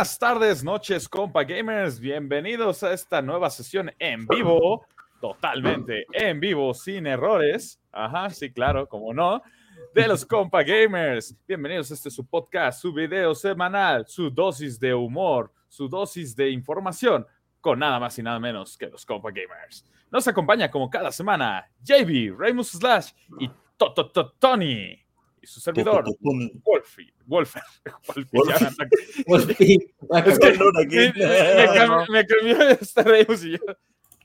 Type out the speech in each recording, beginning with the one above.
Buenas tardes, noches, compa gamers. Bienvenidos a esta nueva sesión en vivo, totalmente en vivo, sin errores. Ajá, sí, claro, como no. De los compa gamers. Bienvenidos a este su podcast, su video semanal, su dosis de humor, su dosis de información, con nada más y nada menos que los compa gamers. Nos acompaña como cada semana JB, Raymus Slash y Tony y su servidor, Wolfie. Wolfie. Es que me, cambió esta Reus y yo.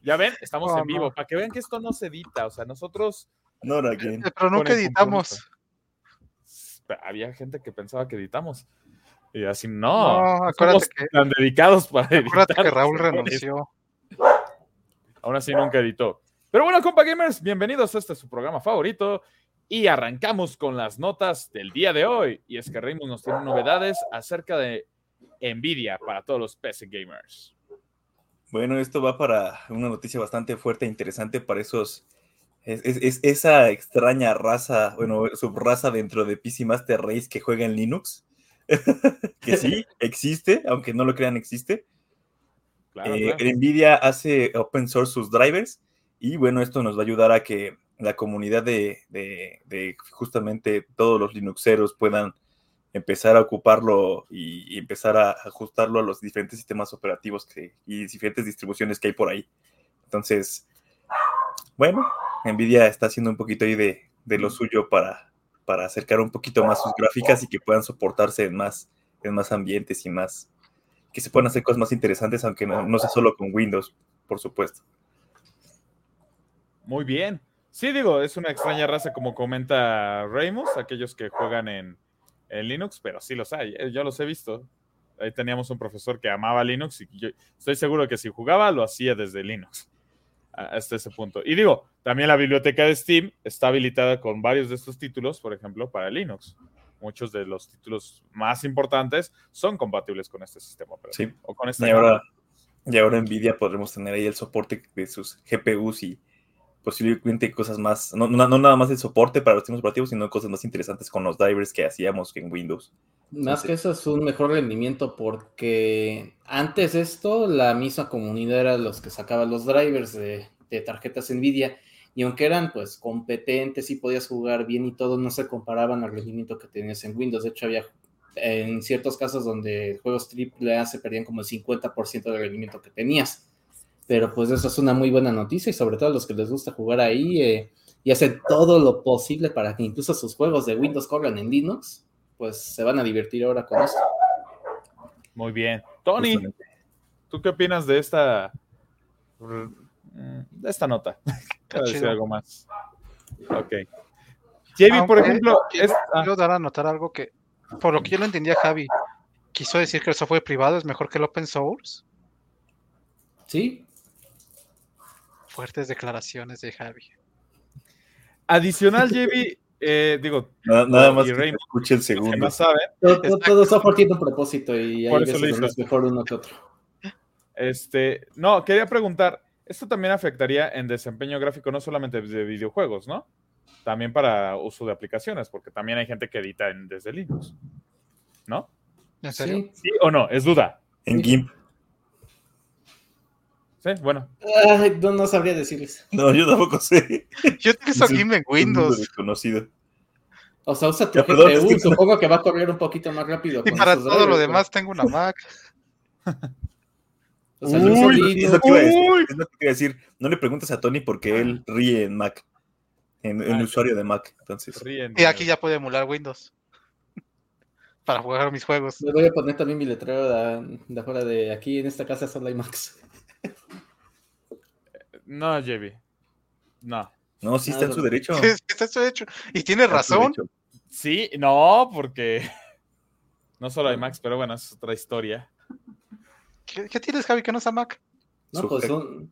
Ya ven, estamos en vivo, para que vean que esto no se edita. O sea, nosotros. No. Pero nunca editamos. Había gente que pensaba que editamos. Y así, no. No, acuérdate que. Tan dedicados para acuérdate editar. que Raúl renunció. Aún así nunca editó. Pero bueno, compa gamers, bienvenidos a este su programa favorito. Y arrancamos con las notas del día de hoy. Y es que Raymond nos tiene novedades acerca de Nvidia para todos los PC gamers. Bueno, esto va para una noticia bastante fuerte e interesante para esos. Es, esa extraña raza, bueno, subraza dentro de PC Master Race que juega en Linux. que sí, existe, aunque no lo crean, existe. Eh, Nvidia hace open source sus drivers y bueno, esto nos va a ayudar a que la comunidad de, justamente todos los Linuxeros puedan empezar a ocuparlo y, empezar a ajustarlo a los diferentes sistemas operativos que, y diferentes distribuciones que hay por ahí. Entonces, bueno, Nvidia está haciendo un poquito ahí de, lo suyo para, para acercar un poquito más sus gráficas y que puedan soportarse en más, en más ambientes y más, que se puedan hacer cosas más interesantes, aunque no, no sea solo con Windows, por supuesto. Muy bien. Sí, digo, es una extraña raza como comenta Ramos, aquellos que juegan en, Linux, pero sí los hay, eh, yo los he visto. Ahí teníamos un profesor que amaba Linux y yo estoy seguro que si jugaba lo hacía desde Linux hasta ese punto. Y digo, también la biblioteca de Steam está habilitada con varios de estos títulos, por ejemplo, para Linux. Muchos de los títulos más importantes son compatibles con este sistema operativo. Sí. O con y, ahora, y ahora Nvidia podremos tener ahí el soporte de sus GPUs y posiblemente cosas más, no, nada más el soporte para los sistemas operativos, sino cosas más interesantes con los drivers que hacíamos en Windows. Más que eso es un mejor rendimiento porque antes de esto la misma comunidad era los que sacaban los drivers de, tarjetas Nvidia y aunque eran pues competentes y podías jugar bien y todo, no se comparaban al rendimiento que tenías en Windows. De hecho, había en ciertos casos donde juegos AAA se perdían como el 50% del rendimiento que tenías. Pero pues eso es una muy buena noticia y sobre todo a los que les gusta jugar ahí eh, y hacen todo lo posible para que incluso sus juegos de Windows corran en Linux, pues se van a divertir ahora con esto. Muy bien. Tony, ¿tú qué opinas de esta de esta nota? Quiero decir algo más. Ok. Javi, por ejemplo, quiero, es, dar a notar algo que, por lo que yo lo entendía, Javi, quiso decir que el software privado es mejor que el open source. Sí, Fuertes declaraciones de Javi. Adicional, Javi, eh, digo, nada, más que escuche el segundo. Todo, todo, software tiene un propósito y hay veces es mejor uno que otro. Este, no, quería preguntar, esto también afectaría en desempeño gráfico no solamente de videojuegos, ¿no? También para uso de aplicaciones, porque también hay gente que edita desde Linux, ¿no? ¿En serio? ¿Sí o no? Es duda. En GIMP. Sí, bueno. no, sabría decirles. No, yo tampoco sé. Yo tengo eso aquí en Windows. Desconocido. O sea, usa tu GPU, supongo que va a correr un poquito más rápido. Y para todo lo demás tengo una Mac. o sea, Uy, es, lo que iba a decir, es lo que iba a decir. No le preguntes a Tony porque él ríe en Mac. En, en usuario de Mac. Entonces. y aquí ya puede emular Windows. para jugar mis juegos. Me voy a poner también mi letrero de, de afuera de aquí en esta casa solo hay Macs. No, JB. No. No, sí está en su derecho. Sí, está en su derecho. Y tiene razón. Sí, no, porque no solo hay Macs, pero bueno, es otra historia. ¿Qué, tienes, Javi, que no es a Mac? No, pues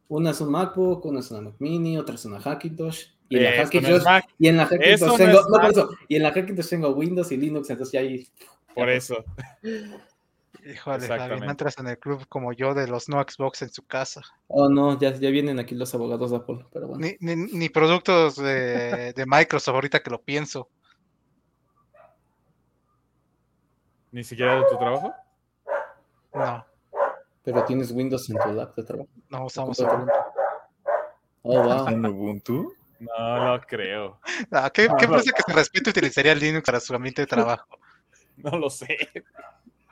una es un MacBook, una es una Mac Mini, otra es una Hackintosh. Y en la Hackintosh, y en la Hackintosh tengo, no, y en la Hackintosh tengo Windows y Linux, entonces ya hay. Por eso. Híjole, Javi, no entras en el club como yo de los no Xbox en su casa. Oh, no, ya, ya vienen aquí los abogados de Apple, pero bueno. Ni, ni, productos de, de, Microsoft, ahorita que lo pienso. ¿Ni siquiera de tu trabajo? No. Pero tienes Windows en tu lap de trabajo. No, usamos Ubuntu. Oh, wow. ¿En Ubuntu? No lo creo. ¿Qué, ¿qué que se respete utilizaría Linux para su ambiente de trabajo? No lo sé.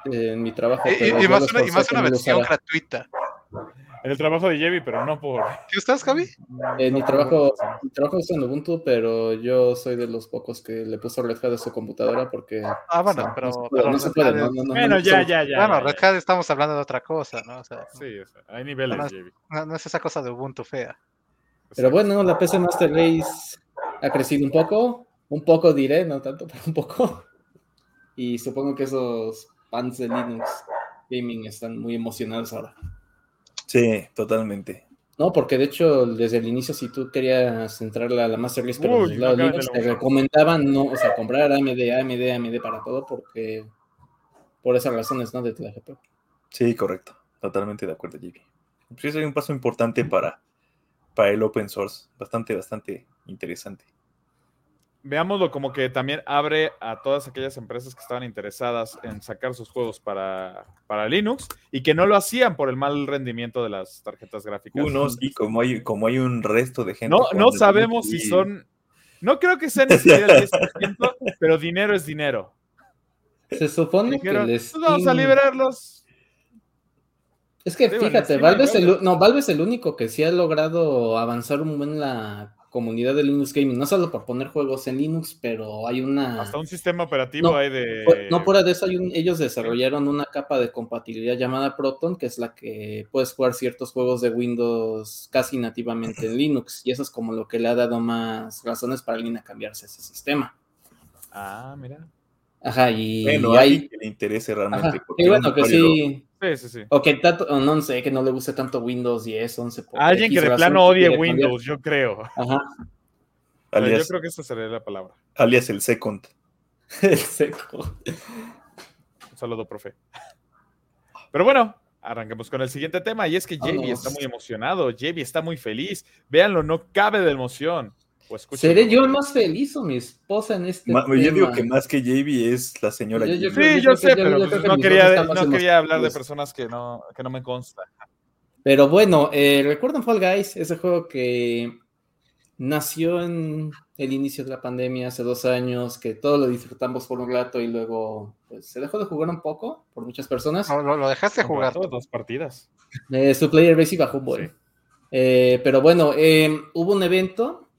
En mi trabajo. Y, más, una, y más una versión gratuita. En el trabajo de Jevi, pero no por. ¿Qué estás, Javi? En mi trabajo, mi trabajo es en Ubuntu, pero yo soy de los pocos que le puso Red Hat a su computadora porque. Ah, bueno, pero. No se puede, no, no, Bueno, ya, ya, ya. Bueno, Red Hat estamos hablando de otra cosa, ¿no? O sea, sí, o sea, hay niveles, no, Jevi. No, es esa cosa de Ubuntu fea. Pero bueno, la PC Master Race ha crecido un poco, un poco diré, no tanto, pero un poco. Y supongo que esos fans de Linux Gaming están muy emocionados ahora. Sí, totalmente. No, porque de hecho, desde el inicio, si tú querías entrar a la Master Race, pero Uy, lado Linux, te recomendaban no, o sea, comprar AMD, AMD, AMD para todo, porque por esas razones, ¿no? De la GPU. Sí, correcto. Totalmente de acuerdo, JP. Pues eso es un paso importante para, para el open source. Bastante, bastante interesante veámoslo como que también abre a todas aquellas empresas que estaban interesadas en sacar sus juegos para, para Linux y que no lo hacían por el mal rendimiento de las tarjetas gráficas. Unos, y como hay, como hay un resto de gente. No, no sabemos si son. No creo que sea ni siquiera el 10%, pero dinero es dinero. Se supone que les. Pues vamos a liberarlos. Es que fíjate, Valve, es el, no, Valve es el único que sí ha logrado avanzar un buen la comunidad de Linux Gaming, no solo por poner juegos en Linux, pero hay una... Hasta un sistema operativo hay de... No, fuera de eso, hay un... ellos desarrollaron una capa de compatibilidad llamada Proton, que es la que puedes jugar ciertos juegos de Windows casi nativamente en Linux, y eso es como lo que le ha dado más razones para alguien a cambiarse a ese sistema. Ah, mira. Ajá, y, bueno, hay que le interese realmente. y bueno, que sí... Sí, sí, sí. O que tanto, no sé, que no le guste tanto Windows 10, 11. Alguien que de plano odie Windows, yo creo. Ajá. Alias, yo creo que esa sería la palabra. Alias el second. el second. Un saludo, profe. Pero bueno, arranquemos con el siguiente tema. Y es que Javi está muy emocionado. Javi está muy feliz. Véanlo, no cabe de emoción. ¿Seré yo el más feliz o mi esposa en este Yo digo que más que JB es la señora Sí, yo, sé, pero pues no, quería, no quería hablar de personas que no, que no me consta. Pero bueno, eh, recuerdan Fall Guys, ese juego que nació en el inicio de la pandemia hace dos años, que todos lo disfrutamos por un rato y luego pues, se dejó de jugar un poco por muchas personas. No, lo, dejaste jugar. Todas dos partidas. Eh, su player base bajó un buen. Eh, pero bueno, hubo un evento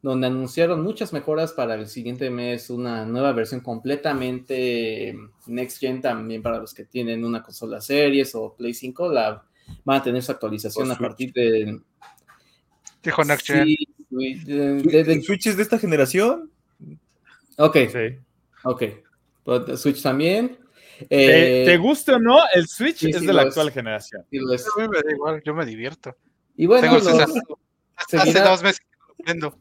donde anunciaron muchas mejoras para el siguiente mes, una nueva versión completamente next gen también para los que tienen una consola series o Play 5, la van a tener su actualización a partir de Dijo next gen. de, Switch es de esta generación? Ok. Ok. Pues, Switch también. ¿Te, eh, guste o no? El Switch es de la actual generación. A mí me da igual, yo me divierto. Y bueno, hace dos meses que lo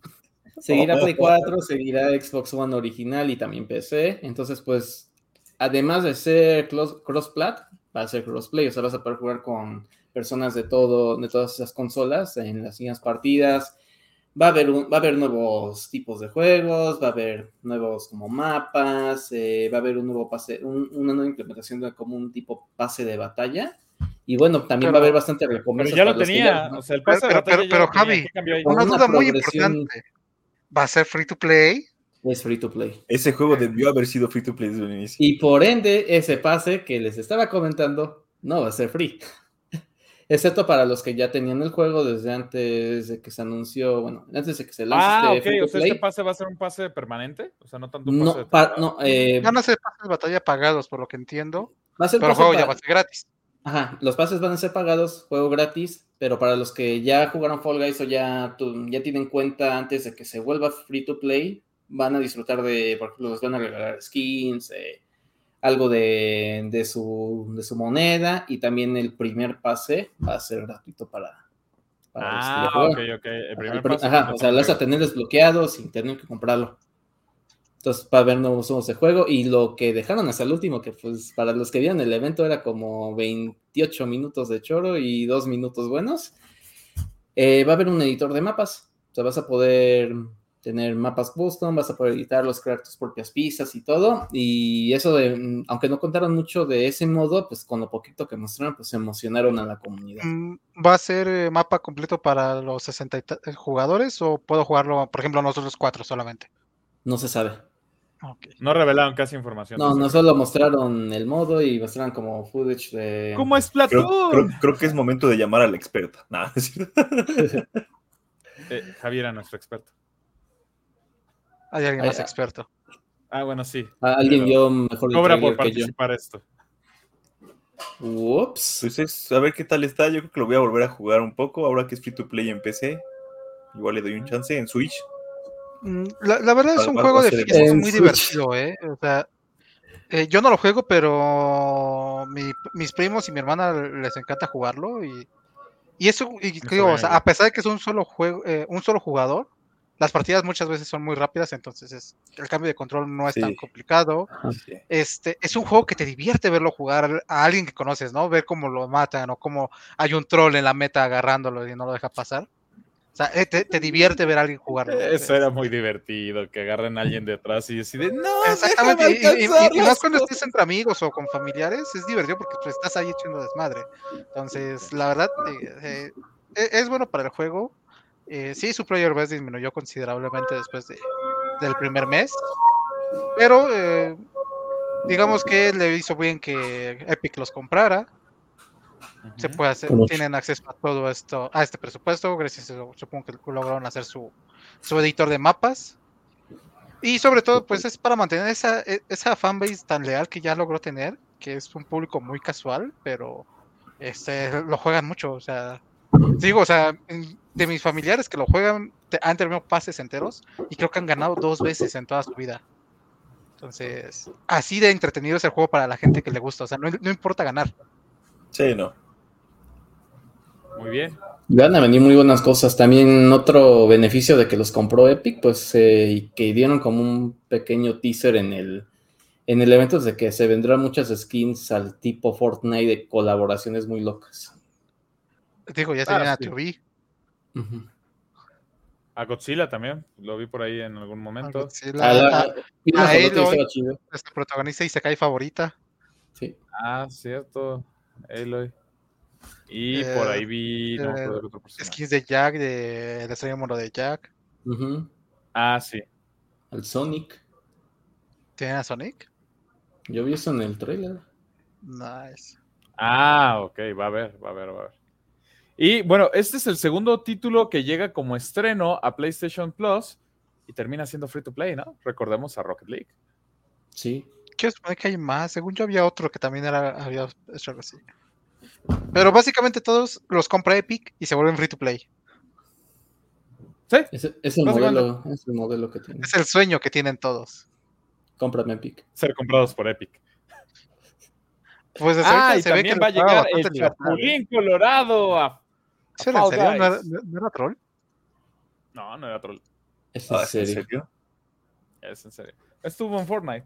Seguirá Play 4, seguirá Xbox One original y también PC. Entonces, pues, además de ser cross-plat, va a ser crossplay. O sea, vas a poder jugar con personas de todo, de todas esas consolas en las mismas partidas. Va a, haber va a haber nuevos tipos de juegos, va a haber nuevos como mapas, eh, va a haber un nuevo pase, una nueva implementación de como un tipo pase de batalla. Y bueno, también va a haber bastante recompensas. Pero ya lo tenía, o sea, el pase de batalla. Pero, Javi, una duda muy importante. ¿Va a ser free to play? Es free to play. Ese juego debió haber sido free to play desde el inicio. Y por ende, ese pase que les estaba comentando no va a ser free. Excepto para los que ya tenían el juego desde antes de que se anunció, bueno, antes de que se lance. Ah, este ok, o sea, ¿este pase va a ser un pase permanente? O sea, no tanto un pase. No, no, eh, van a ser pases de batalla pagados, por lo que entiendo. Va a ser pero el juego ya va a ser gratis. Ajá, los pases van a ser pagados, juego gratis, pero para los que ya jugaron Fall Guys o ya, ya tienen cuenta antes de que se vuelva free to play, van a disfrutar de, por ejemplo, les van a regalar skins, eh, algo de, su, de su moneda y también el primer pase va a ser gratuito para, para ah, ok, ok. El primer pase ajá, o sea, lo vas a tener desbloqueado sin tener que comprarlo. Entonces, para ver nuevos juegos de juego. Y lo que dejaron hasta el último, que pues para los que vieron el evento era como 28 minutos de choro y 2 minutos buenos. Eh, va a haber un editor de mapas. O sea, vas a poder tener mapas custom, vas a poder editarlos, crear tus propias pistas y todo. Y eso de, aunque no contaron mucho de ese modo, pues con lo poquito que mostraron, pues emocionaron a la comunidad. Mm, ¿Va a ser eh, mapa completo para los 60 eh, jugadores o puedo jugarlo, por ejemplo, nosotros cuatro solamente? No se sabe. No revelaron casi información. No, no solo mostraron el modo y mostraron como footage de. ¿Cómo es Creo, creo, que es momento de llamar al experto. Nada, eh, Javier era nuestro experto. Hay alguien más experto. Ah, bueno, sí. Alguien vio mejor Cobra por participar esto. Ups. Pues es, a ver qué tal está. Yo creo que lo voy a volver a jugar un poco. Ahora que es free to play en PC. Igual le doy un chance en Switch. La, verdad es un juego de fiestas muy divertido, ¿eh? O sea, eh, yo no lo juego, pero mis primos y mi hermana les encanta jugarlo y, y eso, y, digo, o sea, a pesar de que es un solo juego, eh, un solo jugador, las partidas muchas veces son muy rápidas, entonces es, el cambio de control no es tan complicado. Este, es un juego que te divierte verlo jugar a alguien que conoces, ¿no? Ver cómo lo matan o cómo hay un troll en la meta agarrándolo y no lo deja pasar. O sea, eh, te, divierte ver a alguien jugar. Eso era muy divertido, que agarren a alguien detrás y deciden, no, exactamente. Y, y, más cuando estés entre amigos o con familiares, es divertido porque pues, estás ahí echando desmadre. Entonces, la verdad, eh, eh, e, es bueno para el juego eh, sí, su player base disminuyó considerablemente después de, del primer mes, pero digamos que le hizo bien que Epic los comprara. Se puede hacer, tienen acceso a todo esto, a este presupuesto, gracias a supongo que lograron hacer su, su editor de mapas. Y sobre todo, pues es para mantener esa, e, esa fanbase tan leal que ya logró tener, que es un público muy casual, pero este, lo juegan mucho, o sea, digo, o sea, de mis familiares que lo juegan, han terminado pases enteros y creo que han ganado dos veces en toda su vida. Entonces, así de entretenido es el juego para la gente que le gusta. O sea, no, importa ganar. Sí, no. Muy bien. Van a venir muy buenas cosas. También otro beneficio de que los compró Epic, pues eh, que dieron como un pequeño teaser en el, en el evento de que se vendrán muchas skins al tipo Fortnite de colaboraciones muy locas. Digo, ya tenían a Tubi. A Godzilla también, lo vi por ahí en algún momento. A, Godzilla, a, Aloy, nuestra protagonista y se cae favorita. Sí. Ah, cierto. Aloy. Y por ahí vi. No, eh, skins de Jack, de la estrella moro de Jack. Ah, sí. Al Sonic. ¿Tienen a Sonic? Yo vi eso en el trailer. Nice. Ah, ok, va a ver, va a ver, va a ver. Y bueno, este es el segundo título que llega como estreno a PlayStation Plus y termina siendo free to play, ¿no? Recordemos a Rocket League. Sí. Quiero suponer que hay más. Según yo había otro que también era, había hecho algo así. Pero básicamente todos los compra Epic y se vuelven free to play. Sí. Es, el modelo, es el modelo que tienen. Es el sueño que tienen todos. Cómprame Epic. Ser comprados por Epic. Pues ah, y también va a llegar el Chapulín Colorado a ¿Eso en serio? ¿No era, troll? No, no era troll. ¿Es en, ah, serio? Es en serio. Estuvo en Fortnite.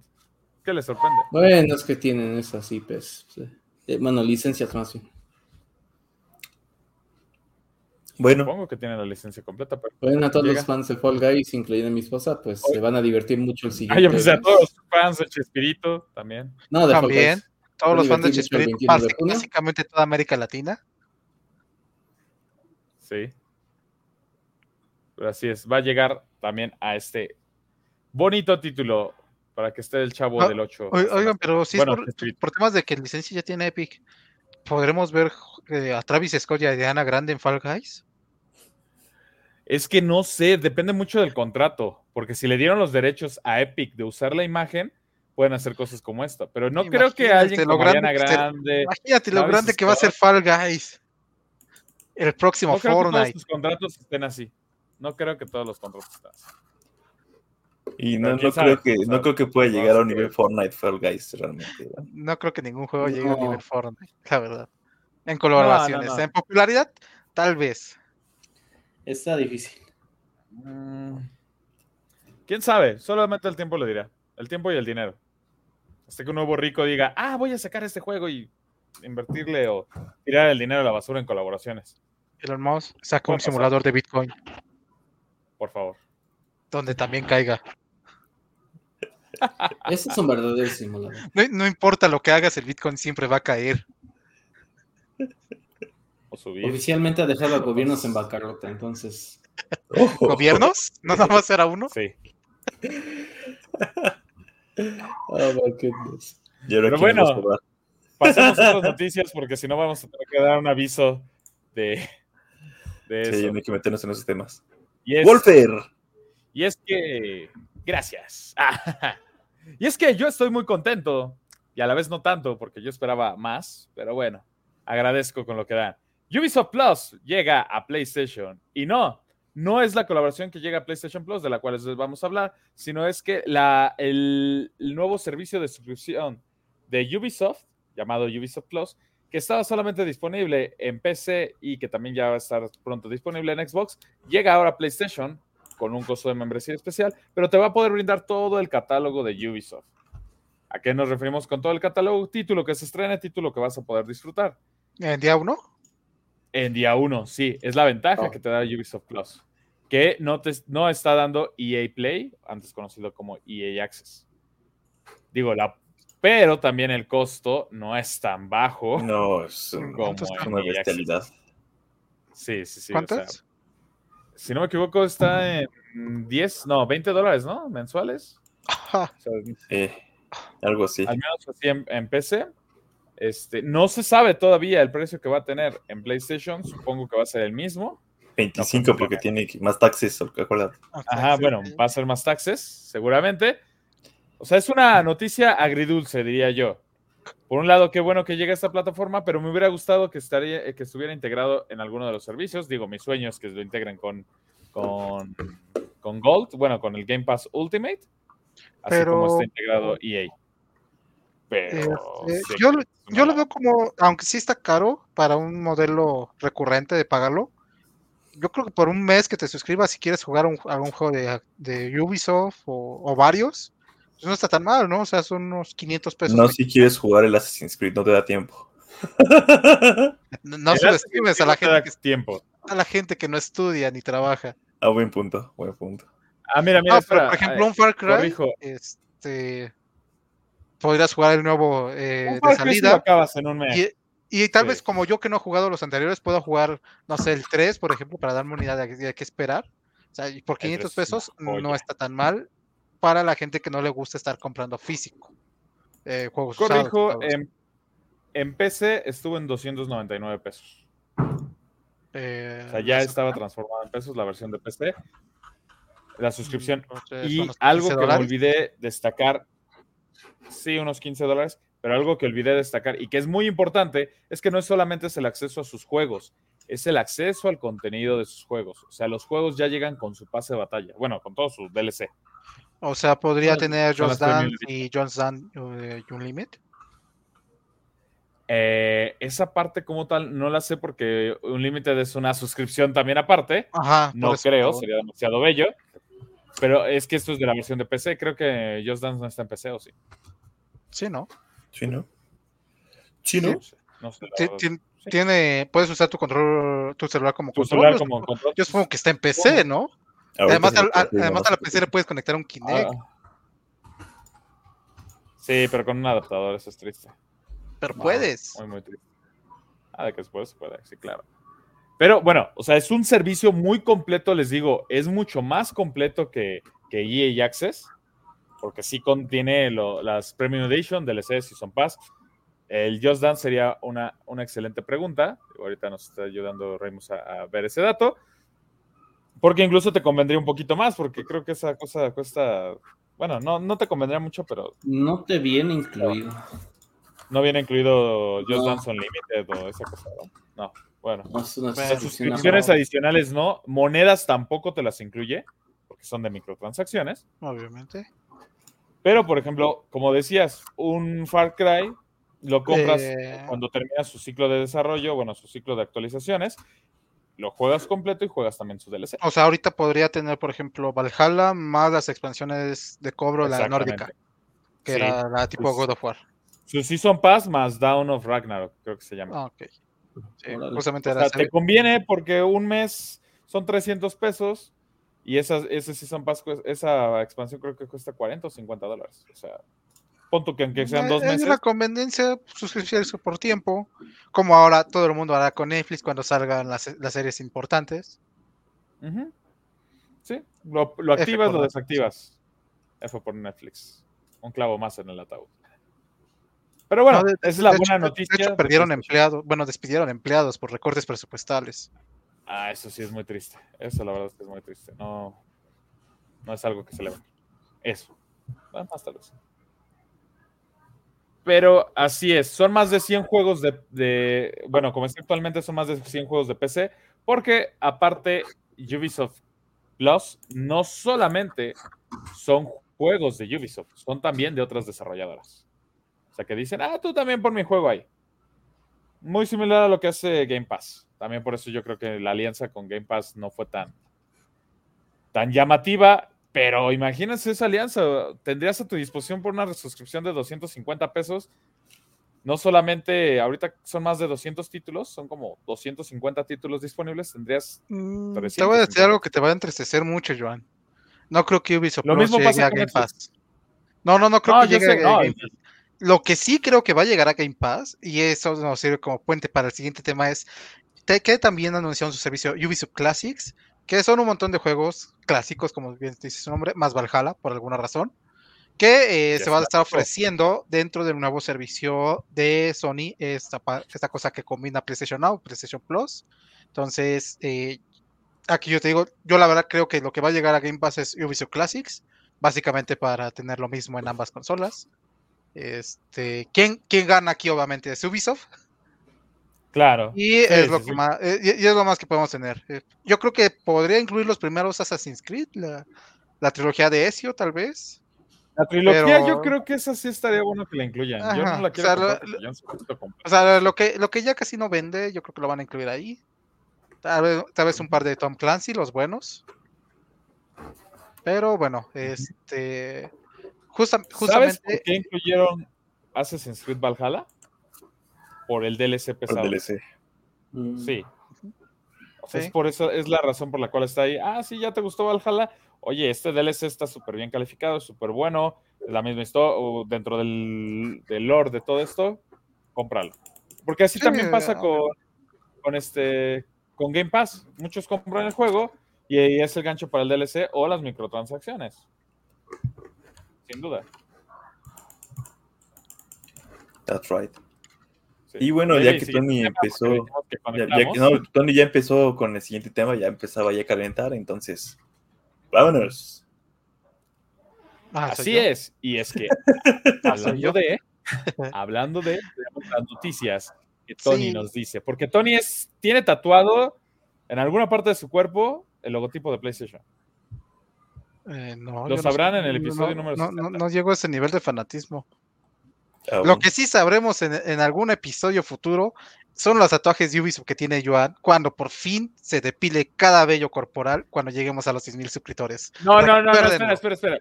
¿Qué le sorprende? Bueno, es que tienen esas IPs. Eh, bueno, licencias más bien. Bueno. Supongo que tienen la licencia completa. Pero bueno, a todos los fans de Fall Guys, incluyendo a mi esposa, pues se van a divertir mucho el siguiente. Yo pensé a todos los fans de Chespirito también. No, de también. Todos los fans de Chespirito, básicamente toda América Latina. Sí. Pero así es, va a llegar también a este bonito título para que esté el chavo ah, del 8. Oigan, pero sí, por, temas de que el licencia ya tiene Epic, ¿podremos ver eh, a Travis Scott y a Diana Grande en Fall Guys? Es que no sé, depende mucho del contrato, porque si le dieron los derechos a Epic de usar la imagen, pueden hacer cosas como esta, pero no creo que alguien como Diana Grande... Imagínate lo grande que va a ser Fall Guys. El próximo no creo Fortnite. Que todos contratos estén así. No creo que todos los contratos estén así. Y no, no creo que, no creo que pueda llegar a un nivel Fortnite Fall Guys realmente. No creo que ningún juego llegue a un nivel Fortnite, la verdad. En colaboraciones. en popularidad, tal vez. Está difícil. Mm, ¿Quién sabe? Solamente el tiempo lo dirá. El tiempo y el dinero. Hasta que un nuevo rico diga, ah, voy a sacar este juego y invertirle o tirar el dinero a la basura en colaboraciones. Elon Musk saca un simulador de Bitcoin. Por favor. donde también caiga. Ese es un verdadero simulador. No, no importa lo que hagas, el Bitcoin siempre va a caer. O subir. Oficialmente ha dejado a gobiernos en bancarrota, entonces. ¿Gobiernos? ¿No nada más era uno? Sí. Oh my goodness. Pero bueno. Pasemos a otras noticias porque si no vamos a tener que dar un aviso de, de Sí, eso. hay que meternos en esos temas. Y es, Wolfer. y es que. Gracias. Ah, y es que yo estoy muy contento y a la vez no tanto porque yo esperaba más, pero bueno, agradezco con lo que dan. Ubisoft Plus llega a PlayStation y no, no es la colaboración que llega a PlayStation Plus de la cual les vamos a hablar, sino es que la, el, el nuevo servicio de suscripción de Ubisoft, llamado Ubisoft Plus, que estaba solamente disponible en PC y que también ya va a estar pronto disponible en Xbox, llega ahora a PlayStation con un costo de membresía especial, pero te va a poder brindar todo el catálogo de Ubisoft. ¿A qué nos referimos con todo el catálogo? Título que se estrene, título que vas a poder disfrutar. ¿En día uno? En día uno, sí, es la ventaja Oh. que te da Ubisoft Plus, que no, te, no está dando EA Play, antes conocido como EA Access. Digo, la, pero también el costo no es tan bajo No, es como en una bestialidad. Sí, sí, sí. o sea, ¿Cuántas? Si no me equivoco, está en 10, no, 20 dólares, ¿no? Mensuales. Ajá. O sea, Eh, algo así. al menos así en, en PC. Este, no se sabe todavía el precio que va a tener en PlayStation. Supongo que va a ser el mismo. 25 porque tiene más taxes, acuérdate. Ajá, bueno, va a ser más taxes, seguramente. O sea, es una noticia agridulce, diría yo. Por un lado, qué bueno que llegue a esta plataforma, pero me hubiera gustado que, estaría, eh, que estuviera integrado en alguno de los servicios. Digo, mi sueño es que lo integren con, con, con Gold, bueno, con el Game Pass Ultimate, así Pero- como está integrado EA. Pero Este, sí, yo, lo- yo veo como, aunque sí está caro para un modelo recurrente de pagarlo, yo creo que por un mes que te suscribas si quieres jugar un, algún juego de, de Ubisoft o, o varios, pues no está tan mal, ¿no? O sea, son unos 500 pesos. No si quieres jugar el Assassin's Creed, no te da tiempo. No, no El subestimes a la, gente da que, tiempo. a la gente que no estudia ni trabaja. Ah, buen punto, buen punto. Ah, mira, mira, No, pero por ejemplo, un Far Cry, corrijo. este, podrías jugar el nuevo eh, de lo salida. acabas en un mes. Y, y tal Sí. vez como yo que no he jugado los anteriores, puedo jugar, no sé, el 3, por ejemplo, para darme una idea de, de qué esperar. O sea, y por El 500 3 es una pesos no está tan mal para la gente que no le gusta estar comprando físico. eh, juegos usados, Corrijo, juegos, en, en PC estuvo en 299 pesos. eh, O sea, ya estaba transformada en pesos la versión de PC. La suscripción. Entonces, Y algo 15 que me olvidé destacar, sí, unos 15 dólares, pero algo que olvidé destacar y que es muy importante es que no es solamente es el acceso a sus juegos, es el acceso al contenido de sus juegos. O sea, los juegos ya llegan con su pase de batalla, bueno, con todo su DLC. O sea, podría tener Just Dance y Just Dance eh, Unlimited. Eh, esa parte como tal no la sé porque Unlimited es una suscripción también aparte. Ajá. No creo, sería demasiado bello. Pero es que esto es de la versión de PC. Creo que Just Dance no está en PC o sí. Sí, ¿no? ¿Sí, no? ¿Sí, no? Sé. Tiene, puedes usar tu control, tu celular como Tu control. celular Yo como control. Yo supongo que está en PC, ¿no? Además, digo, además a la. PC le puedes conectar un Kinect, Ah. Sí, pero con un adaptador, eso es triste. pero No, puedes. Muy, muy triste. Ah, de que después se puede, sí, claro. Pero bueno, o sea, es un servicio muy completo, les digo, es mucho más completo que, que EA Access, porque sí contiene lo- las Premium Edition, DLC, Season Pass. El Just Dance sería una, una excelente pregunta. Ahorita nos está ayudando Raimus a, a ver ese dato. Porque incluso te convendría un poquito más, porque creo que esa cosa cuesta. Bueno, no, no te convendría mucho, pero No te viene incluido. no viene incluido Just No. Dance Unlimited o esa cosa, ¿no? No, bueno. No Las suscripciones adicionales no, monedas tampoco te las incluye, porque son de microtransacciones. Obviamente. Pero, por ejemplo, como decías, un Far Cry lo compras Eh, cuando termina su ciclo de desarrollo, bueno, su ciclo de actualizaciones, lo juegas completo y juegas también su DLC. O sea, ahorita podría tener, por ejemplo, Valhalla más las expansiones de cobro, la nórdica, que Sí. era la tipo Pues- God of War. Su Season Pass más Down of Ragnarok, creo que se llama. Ah, ok. Sí, justamente O era sea, te conviene porque un mes son 300 pesos Y esa, ese Season Pass, esa expansión creo que cuesta 40 o 50 dólares. O sea, punto que aunque sean dos meses. Es una conveniencia suscribirse por tiempo, como ahora todo el mundo hará con Netflix cuando salgan las, las series importantes. Sí, lo, lo activas, lo desactivas. F por Netflix. Un clavo más en el ataúd. Pero bueno, esa es la buena noticia. perdieron empleados, bueno, despidieron empleados por recortes presupuestales. Ah, eso sí es muy triste. Eso la verdad es que es muy triste. No, no es algo que se le Eso. Más tal vez. Pero así es, son más de 100 juegos de, bueno, como es actualmente son más de 100 juegos de PC, porque aparte Ubisoft Plus no solamente son juegos de Ubisoft, son también de otras desarrolladoras. O sea que dicen, ah, tú también por mi juego ahí. Muy similar a lo que hace Game Pass. También por eso yo creo que la alianza con Game Pass no fue tan, tan llamativa pero imagínense esa alianza, tendrías a tu disposición por una suscripción de 250 pesos. No solamente, ahorita son más de 200 títulos, son como 250 títulos disponibles, tendrías mm, Te voy a decir algo que te va a entristecer mucho, Joan. No creo que Ubisoft Lo mismo pasa a Game Pass. No, no, no creo que llegue a Game Pass. Lo que sí creo que va a llegar a Game Pass, y eso nos sirve como puente para el siguiente tema, es que también anunciaron su servicio Ubisoft Classics, que son un montón de juegos clásicos, como bien dice su nombre, más Valhalla, por alguna razón, que eh, se va a estar ofreciendo dentro del nuevo servicio de Sony, esta, esta cosa que combina PlayStation Now, PlayStation Plus. Entonces, eh, aquí yo te digo, yo la verdad creo que lo que va a llegar a Game Pass es Ubisoft Classics, básicamente para tener lo mismo en ambas consolas. Este, ¿quién, quién gana aquí obviamente es Ubisoft? Claro. Y es lo que más, eh, y, es lo más que podemos tener. Eh, yo creo que podría incluir los primeros Assassin's Creed, la, trilogía de Ezio, tal vez. La trilogía, yo creo que esa sí estaría bueno que la incluyan. yo no la quiero. O sea, lo, que, lo que ya casi no vende, yo creo que lo van a incluir ahí. Tal vez, tal vez un par de Tom Clancy, los buenos. Pero bueno, este. justamente. ¿Sabes por qué incluyeron Assassin's Creed Valhalla? Por el DLC pesado. El DLC. Mm. Sí. Es por eso, es la razón por la cual está ahí. Ah, sí, ya te gustó Valhalla. Oye, este DLC está súper bien calificado, súper bueno. La misma historia, dentro del, del, lore de todo esto, cómpralo. Porque así también pasa con, con, este con Game Pass. Muchos compran el juego y ahí es el gancho para el DLC o las microtransacciones. Sin duda. That's right. Y bueno, ya que Tony empezó, ya, Tony ya empezó con el siguiente tema, ya empezaba ya a calentar, entonces, vámonos. Ah, Así es, y es que hablando de, hablando de, las noticias que Tony nos dice, porque Tony es, tiene tatuado en alguna parte de su cuerpo el logotipo de PlayStation. Eh, no, Lo sabrán en el episodio número no, no, no, llego a ese nivel de fanatismo. Ah, Lo que sí sabremos en, algún episodio futuro son los tatuajes de Ubisoft que tiene Joan cuando por fin se depile cada vello corporal cuando lleguemos a los 10.000 suscriptores. No, no, no, espera, espera, espera.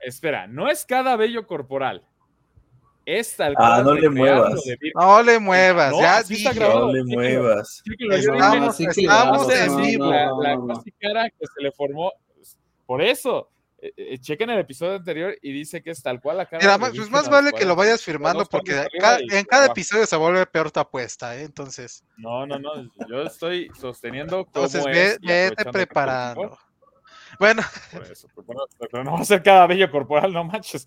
Espera, no es cada vello corporal. Es tal Ah, no le muevas. No le muevas, ya No le muevas. Estamos, estamos en vivo. La, la cara que se le formó. Por eso. Eh, eh, chequen el episodio anterior y dice que es tal cual la cara. pues más vale que lo vayas firmando porque en cada episodio se vuelve peor tu apuesta, ¿eh? Entonces. No, no, no. Yo estoy sosteniendo. Entonces vete preparando. Bueno. pero no va a ser cada bello corporal, no manches.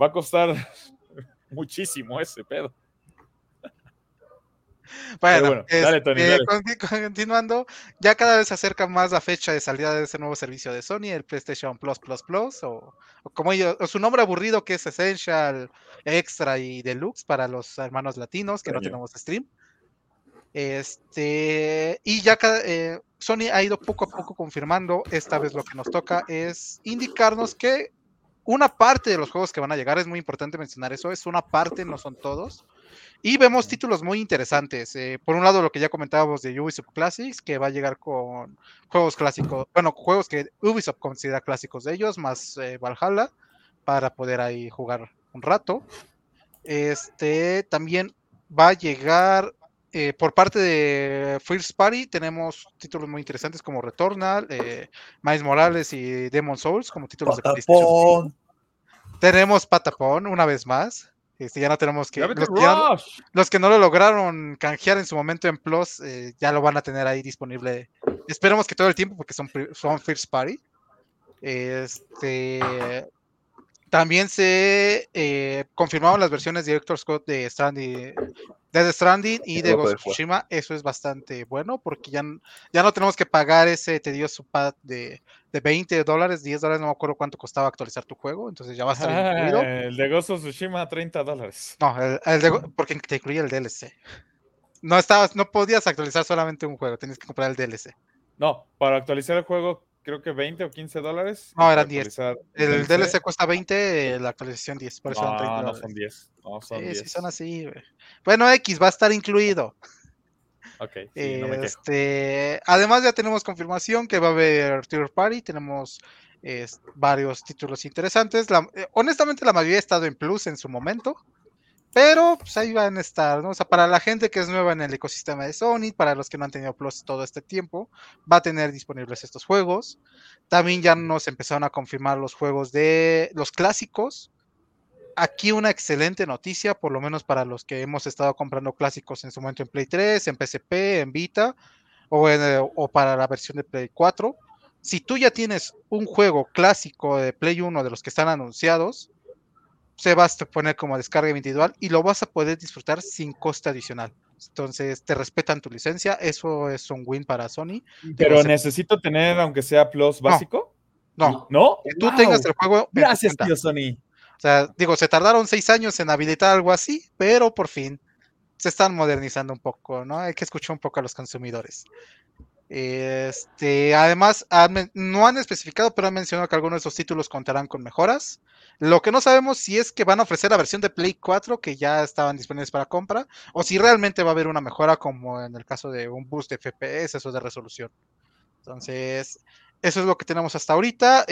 Va a costar muchísimo ese pedo. Bueno, este, continuando, ya cada vez se acerca más la fecha de salida de ese nuevo servicio de Sony, el PlayStation Plus Plus Plus, o, como ellos, su nombre aburrido que es Essential, Extra y Deluxe para los hermanos latinos que no tenemos stream. Este, y ya eh, Sony ha ido poco a poco confirmando, esta vez lo que nos toca es indicarnos que una parte de los juegos que van a llegar, es muy importante mencionar eso, es una parte, no son todos y vemos títulos muy interesantes. Eh, por un lado, lo que ya comentábamos de Ubisoft Classics, que va a llegar con juegos clásicos, bueno, juegos que Ubisoft considera clásicos de ellos, más eh, Valhalla, para poder ahí jugar un rato. Este también va a llegar eh, por parte de First Party tenemos títulos muy interesantes como Returnal, eh, Miles Morales y Demon Souls como títulos de PlayStation. Tenemos Patapón una vez más. Este, ya no tenemos que los, que no, los, que no, lo lograron canjear en su momento en Plus eh, ya lo van a tener ahí disponible. Esperemos que todo el tiempo porque son, son First Party. Este, también se eh, confirmaron las versiones Director Scott de Stranding, de Stranding y de Ghost of Tsushima. Eso es bastante bueno porque ya, ya no tenemos que pagar ese tedioso pad de, de 20 dólares, 10 dólares, no me acuerdo cuánto costaba actualizar tu juego, entonces ya va a estar incluido. El de Ghost of Tsushima, 30 dólares. No, el, de, porque te incluye el DLC. No, estabas, no podías actualizar solamente un juego, tenías que comprar el DLC. No, para actualizar el juego creo que 20 o 15 dólares. No, eran 10. El, DLC cuesta 20, la actualización 10. Por eso no, 30 no son 10. No, son sí, 10. sí, son así. Bueno, X va a estar incluido. Ok. Sí, no me este, además, ya tenemos confirmación que va a haber Tier Party. Tenemos es, varios títulos interesantes. La, eh, honestamente, la mayoría ha estado en Plus en su momento. Pero pues ahí van a estar, ¿no? O sea, para la gente que es nueva en el ecosistema de Sony, para los que no han tenido Plus todo este tiempo, va a tener disponibles estos juegos. También ya nos empezaron a confirmar los juegos de los clásicos. Aquí una excelente noticia, por lo menos para los que hemos estado comprando clásicos en su momento en Play 3, en PSP, en Vita o, en, o para la versión de Play 4. Si tú ya tienes un juego clásico de Play 1 de los que están anunciados, se va a poner como descarga individual y lo vas a poder disfrutar sin coste adicional. Entonces te respetan tu licencia, eso es un win para Sony. Pero necesito tener, aunque sea Plus básico. No, no. Que tú tengas el juego. Gracias, tío Sony. O sea, digo, se tardaron seis años en habilitar algo así, pero por fin se están modernizando un poco, ¿no? Hay que escuchar un poco a los consumidores. Este, además, no han especificado, pero han mencionado que algunos de esos títulos contarán con mejoras. Lo que no sabemos si es que van a ofrecer la versión de Play 4 que ya estaban disponibles para compra, o si realmente va a haber una mejora como en el caso de un boost de FPS o de resolución. Entonces, eso es lo que tenemos hasta ahorita.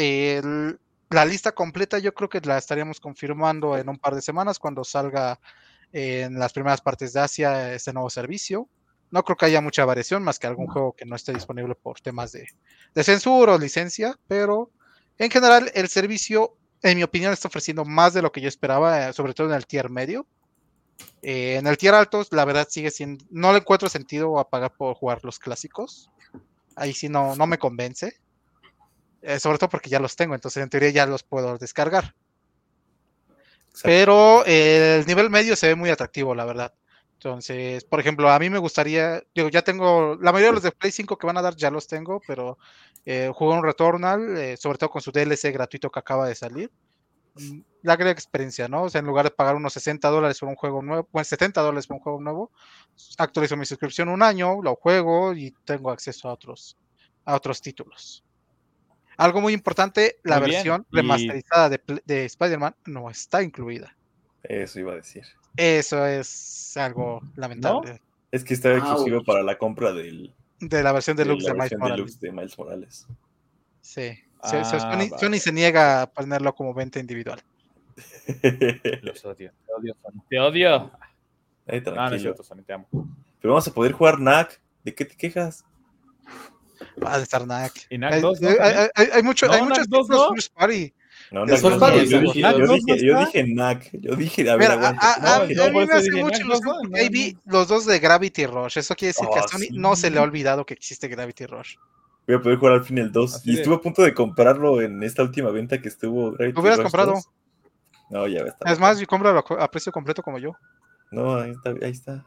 la lista completa yo creo que la estaríamos confirmando en un par de semanas cuando salga en las primeras partes de Asia este nuevo servicio. No creo que haya mucha variación más que algún juego que no esté disponible por temas de, de censura o licencia, pero en general el servicio en mi opinión, está ofreciendo más de lo que yo esperaba, eh, sobre todo en el tier medio. Eh, en el tier alto, la verdad sigue siendo, no le encuentro sentido a pagar por jugar los clásicos. Ahí sí no, no me convence. Eh, sobre todo porque ya los tengo, entonces en teoría ya los puedo descargar. Pero el nivel medio se ve muy atractivo, la verdad. Entonces, por ejemplo, a mí me gustaría, yo ya tengo, la mayoría de los de Play 5 que van a dar ya los tengo, pero eh, jugué un Returnal, eh, sobre todo con su DLC gratuito que acaba de salir. Mm, la gran experiencia, ¿no? O sea, en lugar de pagar unos 60 dólares por un juego nuevo, bueno, 70 dólares por un juego nuevo, actualizo mi suscripción un año, lo juego y tengo acceso a otros, a otros títulos. Algo muy importante, la versión remasterizada de, de Spider-Man no está incluida. Eso iba a decir. Eso es algo lamentable. Es que está exclusivo para la compra del, de la versión deluxe de, de, Miles Morales. de Miles Morales. Sí. Ah, Sony, vale. Sony, se niega a ponerlo como venta individual. Los odio. Te odio, Sony. Te odio. Ay, no, no es cierto, Sony, te amo. Pero vamos a poder jugar NAC. ¿De qué te quejas? Va a estar NAC. ¿Y NAC 2? Hay, hay, hay, hay, mucho, hay muchos dos, no? First Party. No, no, no, no, yo, dije, yo, dije, yo dije NAC, yo dije, a ver, Mira, a, a, a, no, a mí me hace mucho los, baby, los dos de Gravity Rush, eso quiere decir oh, que a Sony sí. no se le ha olvidado que existe Gravity Rush. Voy a poder jugar al fin el 2, Así y estuve a punto de comprarlo en esta última venta que estuvo Gravity ¿Lo hubieras Rush comprado? 2. No, ya está. Es más, cómpralo a precio completo como yo. No, ahí está. Ahí está.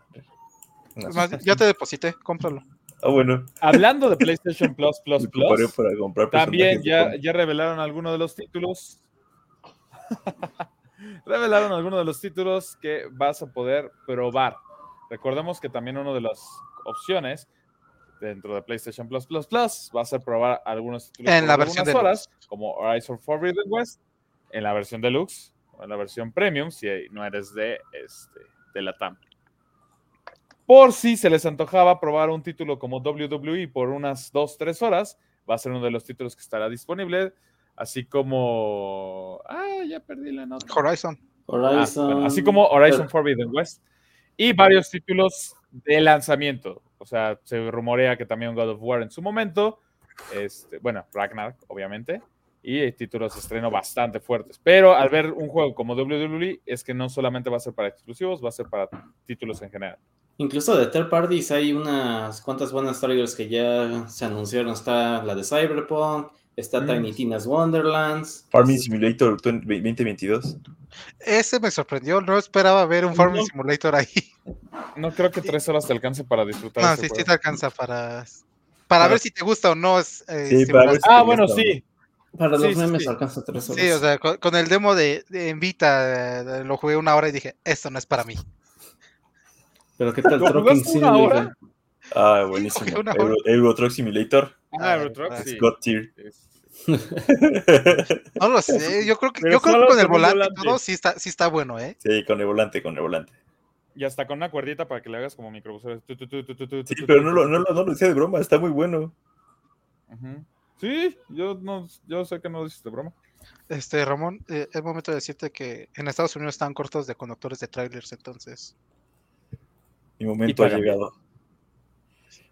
No, es más, ya te deposité, cómpralo. Ah, bueno. Hablando de PlayStation Plus, Plus, Plus, para comprar también ya, ya revelaron algunos de los títulos Revelaron algunos de los títulos que vas a poder probar. Recordemos que también una de las opciones dentro de PlayStation Plus Plus Plus va a ser probar algunos títulos en la versión de horas, como Horizon Forbidden West, en la versión deluxe o en la versión premium, si no eres de, este, de la TAM. Por si se les antojaba probar un título como WWE por unas 2-3 horas, va a ser uno de los títulos que estará disponible así como. Ah, ya perdí la nota. Horizon. Horizon. Ah, bueno, así como Horizon Forbidden West. Y varios títulos de lanzamiento. O sea, se rumorea que también God of War en su momento. Este, bueno, Ragnarok, obviamente. Y títulos de estreno bastante fuertes. Pero al ver un juego como WWE, es que no solamente va a ser para exclusivos, va a ser para títulos en general. Incluso de third parties hay unas cuantas buenas trailers que ya se anunciaron. Está la de Cyberpunk, está Mm. Tiny Tina's Wonderlands. Farming Simulator 2022. Ese me sorprendió, no esperaba ver un Farming No. Simulator ahí. No creo que tres horas te alcance para disfrutar. No, sí, sí te alcanza para, para Para- ver si te gusta o no. Es, eh, Sí, para ver si- Ah, bueno, gusta, sí. Para los sí, memes sí. alcanza tres horas. Sí, o sea, con, con el demo de, de Invita eh, lo jugué una hora y dije, esto no es para mí. Pero qué tal ¿Lo Trucking Simulator? Ah, buenísimo. Euro, Euro Truck Simulator. Ah, Ah, Eurotruck, ah, sí. God tier. Es- No lo sé, yo creo que, Pero yo creo que con el volante, todo sí está, sí está bueno, ¿eh? sí, con el volante, con el volante. Y hasta con una cuerdita para que le hagas como microbusero. Tu, tu, tu, Sí, pero no lo, no, lo, no lo decía de broma, está muy bueno. Sí, yo, no, yo sé que no dices de broma. Este, Ramón, eh, es momento de decirte que en Estados Unidos están cortos de conductores de trailers, entonces. Mi momento ha llegado.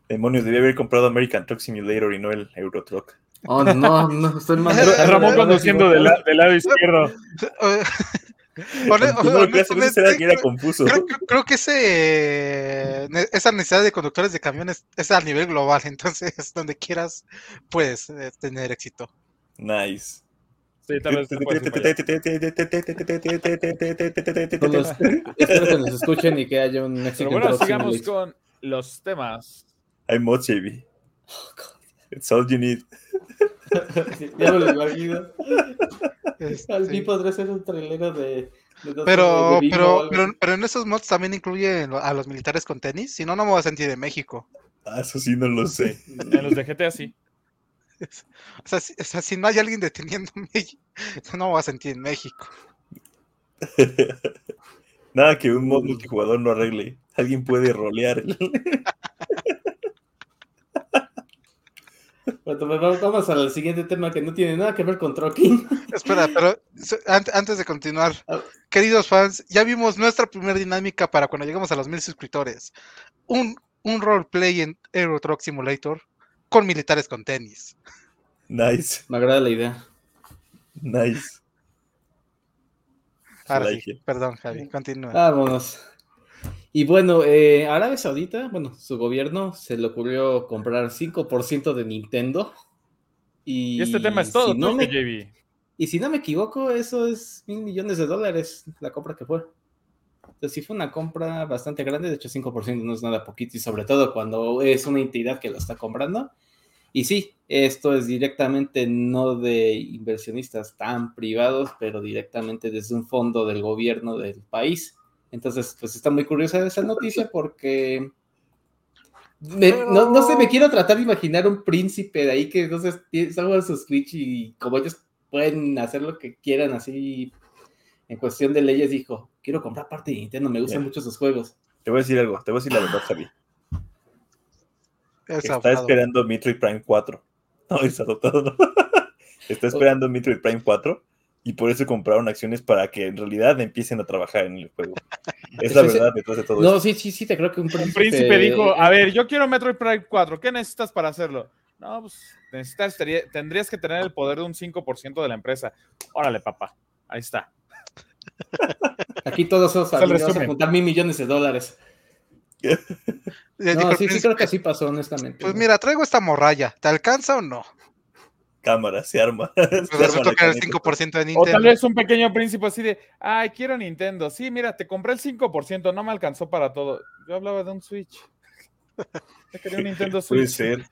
Demonios, debía haber comprado American Truck Simulator y no el Euro Truck. Oh, no, no, estoy mal. Ramón conduciendo del, la- del lado izquierdo. Creo- que ese, esa necesidad de conductores de camiones es a nivel global, entonces donde quieras puedes eh, tener éxito. Nice. Sí, tal vez espero que nos escuchen y que haya un Pero Mexican bueno, Truck sigamos con los temas. I'm mods, JB. It's all you need. Ya me lo imagino. Este, Al fin podría ser un trailero de. de dos- pero, de pero, pero, pero en esos mods también incluyen lo- a los militares con tenis, si no, no me voy a sentir en México. Ah, eso sí no lo sé. En los de GTA sí. O sea, si, o sea, si no hay alguien deteniéndome, no me voy a sentir en México. Nada que un mod multijugador no arregle. Alguien puede rolear. Bueno, pues vamos- al siguiente tema que no tiene nada que ver con trucking. Espera, pero antes de continuar, queridos fans, ya vimos nuestra primera dinámica para cuando lleguemos a los mil suscriptores. Un, un roleplay en Euro Truck Simulator con militares con tenis. Nice, Me agrada la idea. nice. Ahora like sí, it. perdón, Javi, continúa. Vámonos. Y bueno, eh, Arabia Saudita, bueno, su gobierno se le ocurrió comprar 5% de Nintendo. Y, Y este tema es todo, si no tú, me, JB. Y si no me equivoco, eso es mil millones de dólares la compra que fue. Entonces sí fue una compra bastante grande, de hecho 5% no es nada poquito y sobre todo cuando es una entidad que lo está comprando. Y sí, esto es directamente no de inversionistas tan privados, pero directamente desde un fondo del gobierno del país. Entonces, pues está muy curiosa esa noticia porque me- no, no sé, me quiero tratar de imaginar un príncipe de ahí que entonces salga su Switch y como ellos pueden hacer lo que quieran así en cuestión de leyes, dijo, quiero comprar parte de Nintendo, me gustan mucho sus juegos. Te voy a decir algo, te voy a decir la verdad, Javi. Es Está abogado. esperando Metroid Prime 4. No, es adoptado, no. Está esperando Metroid Prime 4 y por eso compraron acciones para que en realidad empiecen a trabajar en el juego. Es la verdad detrás de todo No, esto. sí, sí, sí, te creo que un príncipe... Un príncipe dijo, a ver, yo quiero Metroid Prime 4, ¿qué necesitas para hacerlo? No, pues necesitas, tendrías que tener el poder de un 5% de la empresa. Órale, papá, ahí está. Aquí todos vamos a juntar mil millones de dólares. Dijo No, sí, sí creo que así pasó, honestamente. Pues mira, traigo esta morralla, ¿te alcanza o no? Cámara, se arma. Se Pues que era el camioneta. 5% de O tal Nintendo. vez un pequeño príncipe así de, ay, quiero Nintendo. Sí, mira, te compré el 5%, no me alcanzó para todo. Yo hablaba de un Switch. Yo quería un Nintendo Puede Switch. ser.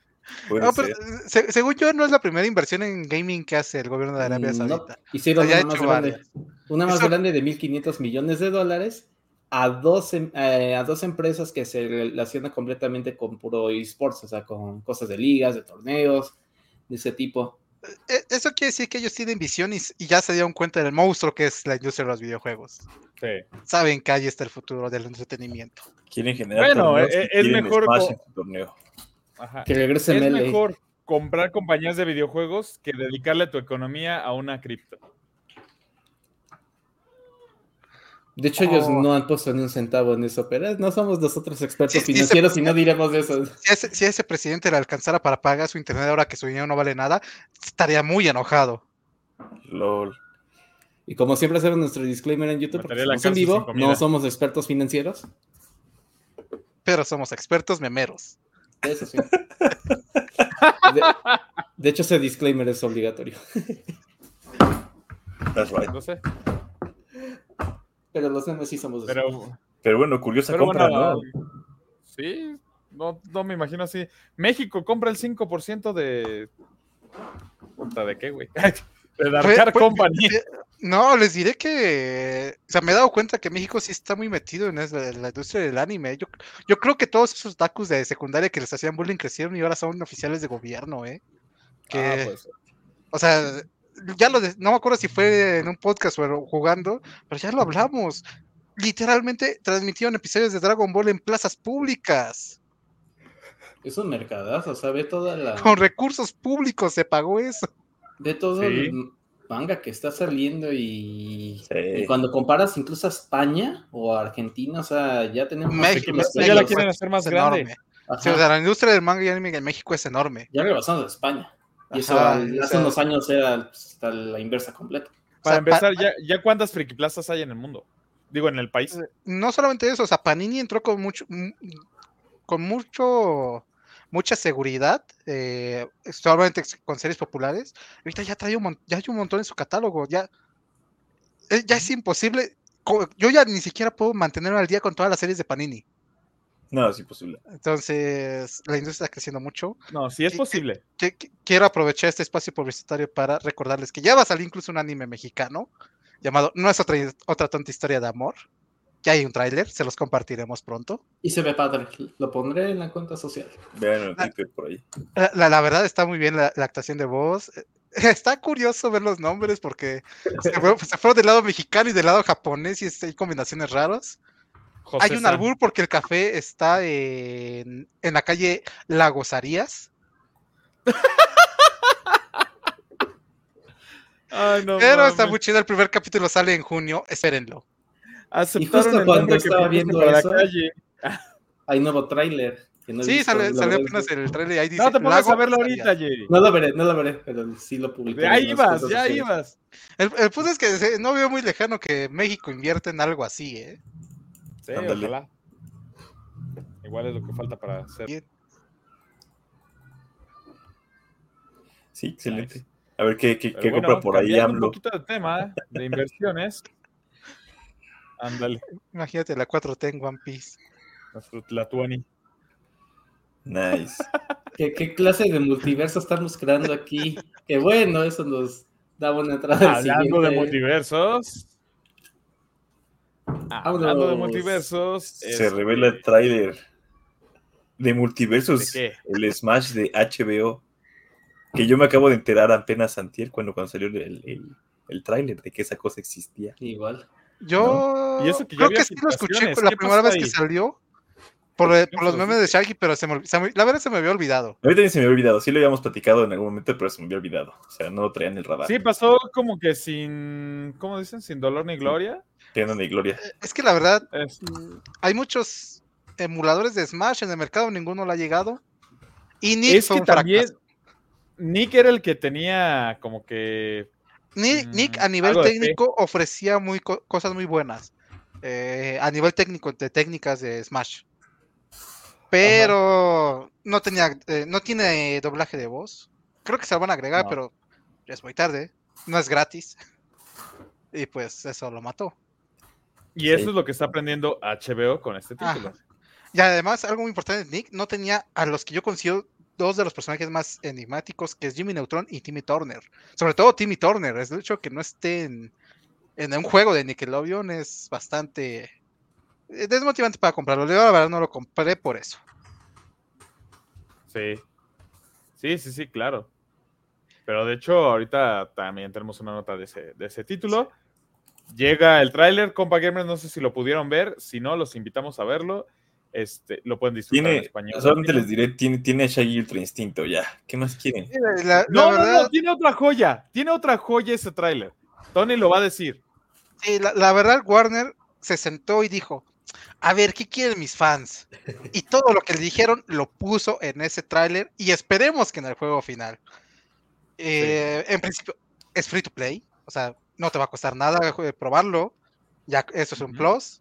Puede No, pero, ser. se- según yo, no es la primera inversión en gaming que hace el gobierno de Arabia Mm, no, Saudita. hicieron una más hecho grande. Una más grande de 1.500 millones de dólares a dos, em- eh, a dos empresas que se relacionan completamente con puro esports, o sea, con cosas de ligas, de torneos, de ese tipo. E- Eso quiere decir que ellos tienen visión y, ya se dieron cuenta del monstruo que es la industria de los videojuegos. Sí. Saben que ahí está el futuro del entretenimiento. Quieren generar Bueno, eh, y es mejor torneo. Ajá. Que regrese Es mejor comprar compañías de videojuegos que dedicarle tu economía a una cripto. De hecho, ellos Oh. no han puesto ni un centavo en eso, pero no somos nosotros expertos Sí, sí, financieros y no diremos eso. Si a, ese, si ese presidente le alcanzara para pagar su internet ahora que su dinero no vale nada, estaría muy enojado. LOL. Y como siempre hacemos nuestro disclaimer en YouTube, porque estamos en vivo, no somos expertos financieros. Pero somos expertos memeros. Eso sí. De, de hecho, ese disclaimer es obligatorio. That's right. No sé. Pero los demás sí somos. Pero, Pero bueno, curiosa pero compra, bueno, ¿no? sí, no, no me imagino así. México compra el 5% de. Puta, ¿De qué, güey? De Darkar Pues- pues, Company. eh, No, les diré que, o sea, me he dado cuenta que México sí está muy metido en la industria del anime. Yo, yo creo que todos esos takus de secundaria que les hacían bullying crecieron y ahora son oficiales de gobierno, ¿eh? Que, Ah, pues, o sea, ya lo, de- no me acuerdo si fue en un podcast o jugando, pero ya lo hablamos. Literalmente transmitieron episodios de Dragon Ball en plazas públicas. Es un mercadazo, o sea, ve toda la. Con recursos públicos se pagó eso. Ve todo Sí. el manga que está saliendo y, Sí. y cuando comparas incluso a España o a Argentina, o sea, ya tenemos México, ya la quieren hacer más grande. Sí, o sea, la industria del manga y anime en México es enorme. ya rebasamos a España. Y eso Ajá, al- o hace sea- unos años era pues, hasta la inversa completa. Para O sea, pa- empezar, ya, ya cuántas friki plazas hay en el mundo. Digo, en el país. no solamente eso, o sea, Panini entró con mucho, m- con mucho, mucha seguridad, eh, solamente con series populares. Ahorita ya trae un, ya hay un montón en su catálogo, ya, eh, ya es imposible. Yo ya ni siquiera puedo mantenerme al día con todas las series de Panini. No, es imposible. Entonces, la industria está creciendo mucho. No, sí es Sí, posible. Que- que- quiero aprovechar este espacio publicitario para recordarles que ya va a salir incluso un anime mexicano llamado No es otra, otra tonta historia de amor. Ya hay un tráiler, se los compartiremos pronto. Y se ve padre, lo pondré en la cuenta social. Vean el. Twitter por ahí. La, la- la verdad está muy bien la, la actuación de voz. Está curioso ver los nombres porque se, fue- se fueron del lado mexicano y del lado japonés y hay combinaciones raras. José hay un San. albur porque el café está en, en la calle Lagos Arias. Ay, no pero está muy chido. El primer capítulo sale en junio. Espérenlo. Aceptaron justo el cuando estaba viendo la eso, calle. Hay nuevo tráiler. no Sí, sale, salió apenas el trailer y ahí dice. No te pongas a verlo ahorita, Jerry. No lo veré, no lo veré, pero sí lo publiqué. Ahí ibas, ya ibas. El, el punto es que no veo muy lejano que México invierte en algo así, ¿eh? Sí, Ándale. ojalá. Igual es lo que falta para hacer. Sí, excelente. A ver qué, qué, qué bueno, compra por ahí cambiando un AMLO. poquito de tema de inversiones. Ándale, Imagínate la 4T en One Piece. nuestro Tlatuani. Nice. ¿Qué, qué clase de multiverso estamos creando aquí? Que bueno, eso nos da buena entrada. al Hablando de siguiente. Multiversos. Hablando de multiversos. Se este, revela el tráiler de multiversos. ¿De El Smash de HBO. Que yo me acabo de enterar apenas antier cuando, cuando salió el, el, el tráiler de que esa cosa existía. Igual. Yo Y eso que ya creo que sí lo escuché la ¿qué primera vez que salió. Por, ¿Por eh, por no los memes de Shaggy, pero se me, se me- la verdad se me había olvidado. A mí también se me había olvidado. Sí lo habíamos platicado en algún momento, pero se me había olvidado. O sea, no lo traían el radar. Sí, pasó como que sin. ¿Cómo dicen? Sin dolor ni gloria. Tienen de gloria. Eh, Es que la verdad, Es- mm, hay muchos emuladores de Smash en el mercado, ninguno le ha llegado. Y Nick es que también. Nick era el que tenía como que. Ni- Mm, Nick a nivel técnico ofrecía muy co- cosas muy buenas. eh, a nivel técnico de técnicas de Smash. Pero no tenía, eh, no tiene doblaje de voz. Creo que se lo van a agregar, No. pero ya es muy tarde. No es gratis. Y pues eso lo mató. Y eso Sí. es lo que está aprendiendo HBO con este Ajá. título. Y además, algo muy importante, Nick no tenía a los que yo considero dos de los personajes más enigmáticos, que es Jimmy Neutron y Timmy Turner. Sobre todo Timmy Turner. Es el hecho que no esté en, en un juego de Nickelodeon es bastante eh, desmotivante para comprarlo. Yo la verdad no lo compré por eso. Sí. Sí, sí, sí, claro. Pero de hecho, ahorita también tenemos una nota de ese, de ese título. Llega el tráiler, compa gamers, no sé si lo pudieron ver. Si no, los invitamos a verlo. Este, lo pueden disfrutar en español. solamente les diré, tiene, tiene Shaggy Ultra Instinto ya. ¿Qué más quieren? La, la No, no, verdad, no, tiene otra joya. Tiene otra joya ese tráiler. Tony lo va a decir. sí, la- la verdad, Warner se sentó y dijo, a ver, ¿qué quieren mis fans? Y todo lo que le dijeron lo puso en ese tráiler y esperemos que en el juego final. Eh, En principio, es free to play, o sea, no te va a costar nada eh, probarlo, ya eso es un plus.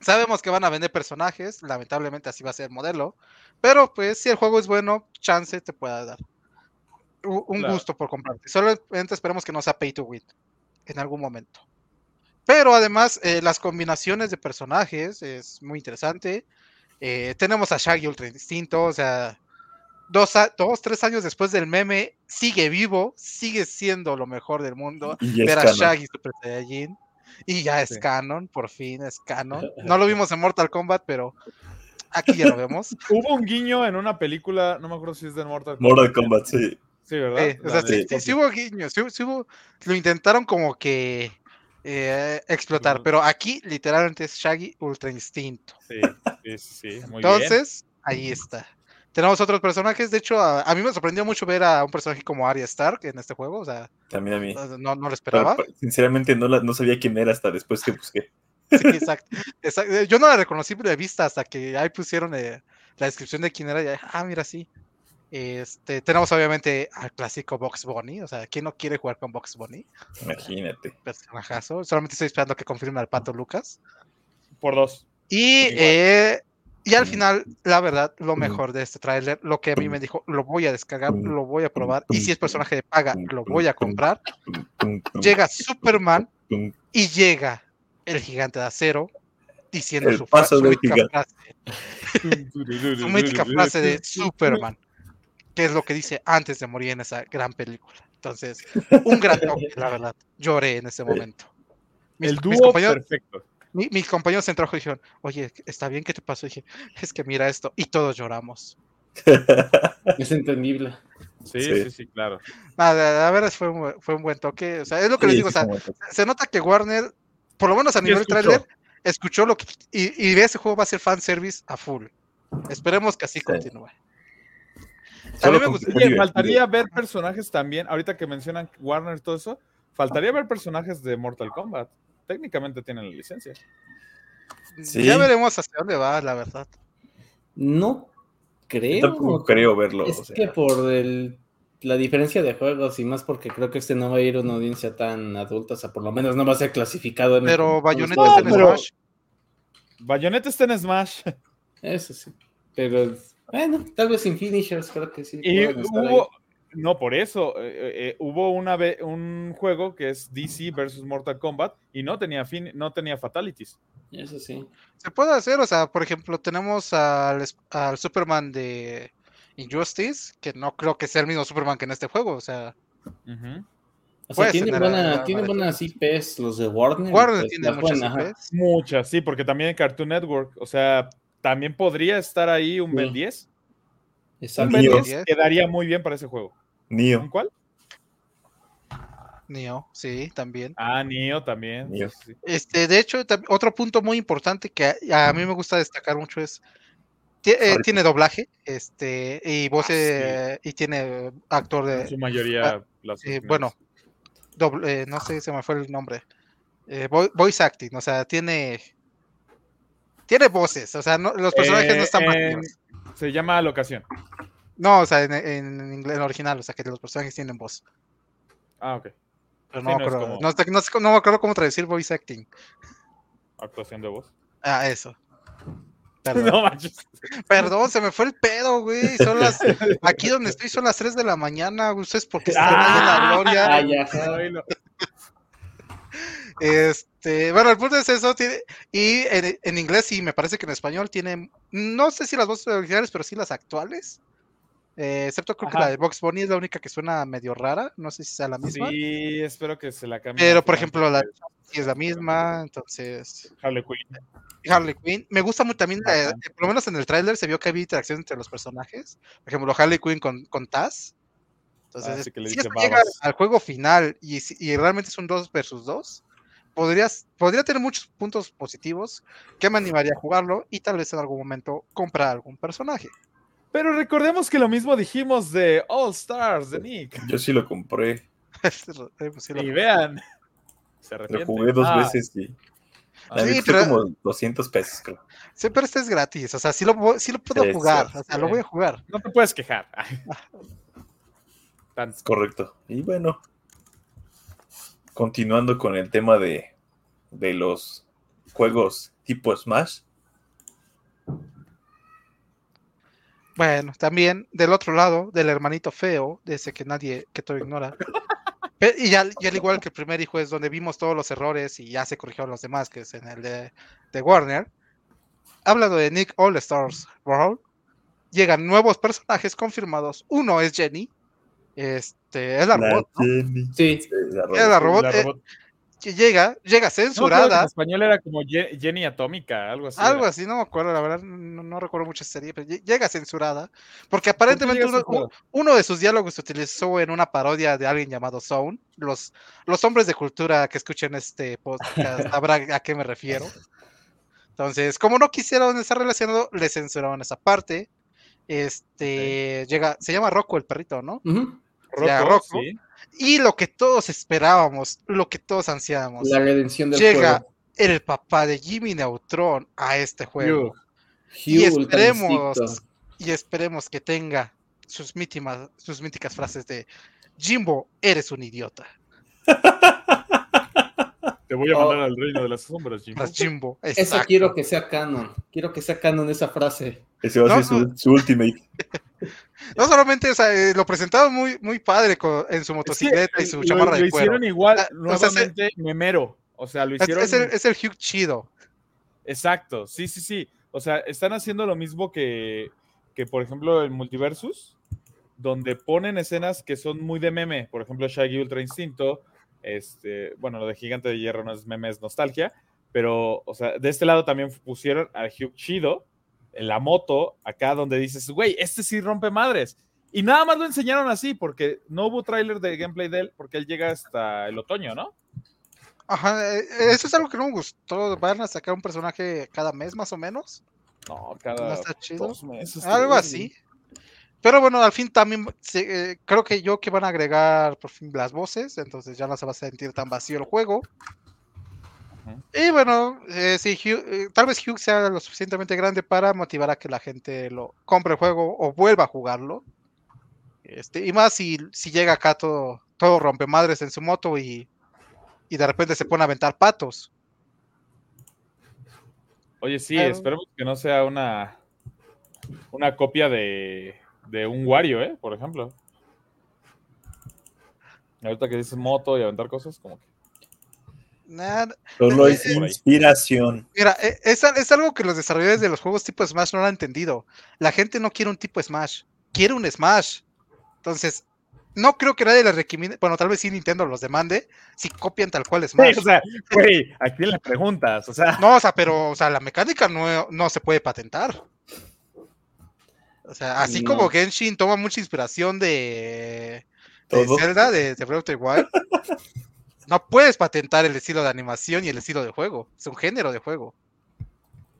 Sabemos que van a vender personajes, lamentablemente así va a ser el modelo, pero pues si el juego es bueno, chance te pueda dar un Claro. gusto por comprarte. Solamente esperemos que no sea pay to win en algún momento. Pero además, eh, las combinaciones de personajes es muy interesante. Eh, tenemos a Shaggy Ultra Instinto, o sea, dos, a- dos, tres años después del meme, sigue vivo, sigue siendo lo mejor del mundo. Y ya es Ver a. Shaggy Super Saiyajin. Y ya es Sí. canon, por fin es canon. No lo vimos en Mortal Kombat, pero aquí ya lo vemos. Hubo un guiño en una película, no me acuerdo si es de Mortal Kombat. Mortal Kombat, sí. Sí, ¿verdad? Eh, o sea, sí, sí- sí hubo guiños, sí, sí hubo- lo intentaron como que eh, explotar, pero aquí literalmente es Shaggy Ultra Instinto. Sí, sí, sí, sí, muy bien. Entonces, ahí está. Tenemos otros personajes, de hecho, a, a mí me sorprendió mucho ver a un personaje como Arya Stark en este juego, o sea, También a mí. no, no lo esperaba. pero, sinceramente no, la, no sabía quién era hasta después que busqué. Sí, exacto, exacto. Yo no la reconocí de vista hasta que ahí pusieron eh, la descripción de quién era. y, ah, mira, sí. Este, tenemos obviamente al clásico Box Bunny, o sea, ¿quién no quiere jugar con Box Bunny? Imagínate. Personajazo. Solamente estoy esperando que confirme al Pato Lucas. Por dos. Y, Igual. eh, y al Mm. final, la verdad, lo Mm. mejor de este tráiler, lo que a mí me dijo, lo voy a descargar, Mm. lo voy a probar, y si es personaje de paga, lo voy a comprar. Llega Superman y llega el gigante de acero diciendo El su, paso mítica frase, su mítica frase de Superman, que es lo que dice antes de morir en esa gran película. Entonces, un gran toque, la verdad. Lloré en ese momento. Mis, El dúo perfecto. Mi- mis compañeros en trabajo dijeron, oye, ¿está bien? ¿Qué te pasó? Y dije, es que mira esto. Y todos lloramos. Es entendible. Sí, Sí. sí, sí, claro. Nada, a ver, fue un, fue un buen toque. O sea, es lo que les digo. O sea, se nota que Warner, por lo menos a nivel escuchó. trailer, escuchó lo que. Y, y ese juego va a ser fanservice a full. Esperemos que así Sí. continúe. Solo me con gusta- que Oye, muy faltaría ver personajes también, ahorita que mencionan Warner y todo eso, faltaría ver personajes de Mortal Kombat. Técnicamente tienen la licencia. Sí. Ya veremos hacia dónde va, la verdad. No Yo creo. tampoco creo verlo. Es o sea, que por el- la diferencia de juegos y más porque creo que este no va a ir a una audiencia tan adulta, o sea, por lo menos no va a ser clasificado en el- Pero como Bayonetta está en pero- Smash. Bayonetta está en Smash. Eso sí. Pero bueno, tal vez sin finishers, creo que sí. Y hubo, no por eso, eh, eh, hubo una ve- un juego que es DC versus Mortal Kombat y no tenía fin, no tenía fatalities. Eso sí. Se puede hacer, o sea, por ejemplo, tenemos al, al Superman de Injustice, que no creo que sea el mismo Superman que en este juego, o sea, Ujú. O sea, tienen, buena, buenas IPs los de Warner. Warner pues, tiene muchas. IPs. Muchas, sí, porque también en Cartoon Network, o sea, también podría estar ahí un Sí. Ben 10. Un Exacto. Ben Neo. 10 quedaría muy bien para ese juego. ¿Un Neo. cuál? Neo, sí, también. Ah, Neo también. Neo. Este, de hecho, otro punto muy importante que a, a mí me gusta destacar mucho es eh, tiene doblaje, este, y voz Ah, eh, y tiene actor En de su mayoría. las eh, bueno, doble- eh, no sé, se me fue el nombre. Eh, vo- voice acting, o sea, tiene tiene voces, o sea, no- los personajes Eh, no están en- vacíos. Se llama locación. No, o sea, en, en inglés en original, o sea, que los personajes tienen voz. Ah, ok. Pero Sí, no, no me acuerdo, como- no, no no me acuerdo cómo traducir voice acting. Actuación de voz. Ah, eso. Perdón. No manches. Perdón, se me fue el pedo, güey. Son las, aquí donde estoy son las 3 de la mañana. Ustedes porque están ahí en la gloria. Ah, ya, no. Este, bueno, el punto es eso. Tiene, y en, en inglés y me parece que en español tiene, no sé si las voces originales, pero sí las actuales. Eh, excepto creo que la de Box Bunny es la única que suena medio rara. No sé si sea la misma. Sí, espero que se la cambie. pero por ejemplo, la sí es la misma. Entonces, Harley Quinn. Harley Quinn. Me gusta mucho también, eh, por lo menos en el tráiler se vio que había interacción entre los personajes. Por ejemplo, Harley Quinn con, con Taz. Entonces, Ah, sí que le si dice llega al juego final y realmente es un 2 versus 2, podrías, podría tener muchos puntos positivos que me animaría a jugarlo y tal vez en algún momento comprar algún personaje. Pero recordemos que lo mismo dijimos de All Stars de Nick. Yo sí lo compré. Sí, lo- Y vean. Se Lo jugué dos Ah, veces y La Sí, pero- como 200 pesos, creo. Sí, pero este es gratis, o sea, sí lo, vo- sí lo puedo Sí, jugar, sí, o sea, lo voy a jugar. No te puedes quejar. Tan- correcto. Y bueno, continuando con el tema de, de los juegos tipo Smash. Bueno, también del otro lado, del hermanito feo, de ese que nadie, que todo ignora. Y ya, y al igual que el primer hijo es donde vimos todos los errores y ya se corrigieron los demás, que es en el de, de Warner. Hablando de Nick All Stars World, llegan nuevos personajes confirmados. Uno es Jenny, este, es la robot, ¿no? Jenny. Sí, Sí, la Es la robot. robot, la eh, robot- que llega, llega No, creo que en censurada, español era como Ye- Jenny Atómica, algo así. algo era. así, no me acuerdo, la verdad, no, no recuerdo mucho esa serie, pero lle- llega censurada, porque aparentemente uno, censurada? uno de sus diálogos se utilizó en una parodia de alguien llamado Zone. Los, los hombres de cultura que escuchen este podcast sabrán a qué me refiero. Entonces, como no quisieron estar relacionado, le censuraron esa parte. Este llega, se llama Rocco el perrito, ¿no? Ya, Rocco, Rocco. sí. Y lo que todos esperábamos, lo que todos ansiábamos, la redención del llega juego. el papá de Jimmy Neutron a este juego. Hugh. Y Hugh, esperemos, y esperemos que tenga sus mítimas, sus míticas frases de Jimbo, eres un idiota. Te voy a Oh. mandar al reino de las sombras, Jimbo. Las Jimbo. Eso quiero que sea canon. Quiero que sea canon esa frase. Ese va a No, ser su, su ultimate. No solamente o sea, eh, lo presentaron muy, muy padre en su motocicleta y su lo, chamarra lo de cuero. hicieron igual, Ah, o sea, se- nuevamente memero. O sea, lo Es, hicieron. es el, es el Hugh chido. Exacto, sí, sí, sí. O sea, están haciendo lo mismo que, que, por ejemplo, el Multiversus, donde ponen escenas que son muy de meme. Por ejemplo, Shaggy Ultra Instinto. Este, bueno, lo de Gigante de Hierro no es meme, es nostalgia. Pero, o sea, de este lado también pusieron a Hugh Chido en la moto, acá donde dices, güey, este sí rompe madres. Y nada más lo enseñaron así, porque no hubo tráiler de gameplay de él, porque él llega hasta el otoño, ¿no? Ajá, eh, eso es algo que no me gustó. Van a sacar un personaje cada mes más o menos. No, No cada está chido. dos meses. Algo así. Pero bueno, al fin también se- eh, creo que yo que van a agregar por fin las voces, entonces ya no se va a sentir tan vacío el juego. Y bueno, eh, Hugh- eh, tal vez Hugh sea lo suficientemente grande para motivar a que la gente lo compre el juego o vuelva a jugarlo. Este, y más si, si llega acá todo, todo rompe madres en su moto y, y de repente se pone a aventar patos. Oye, sí, esperemos que no sea una, una copia de, de un Wario, ¿eh? Por ejemplo. Ahorita que dices moto y aventar cosas, como que. Nah, Solo Eh, es eh, inspiración. Mira, e- es, es algo que los desarrolladores de los juegos tipo Smash no lo han entendido. La gente no quiere un tipo Smash, quiere un Smash. Entonces, no creo que nadie les recomiende, bueno, tal vez sí Nintendo los demande, si copian tal cual Smash. o sea, güey, ¿a quién le preguntas? O sea, No, o sea, pero, o sea, la mecánica no, no se puede patentar. O sea, así No. como Genshin toma mucha inspiración de. Zelda, de, de Breath of the Wild, no puedes patentar el estilo de animación y el estilo de juego. Es un género de juego.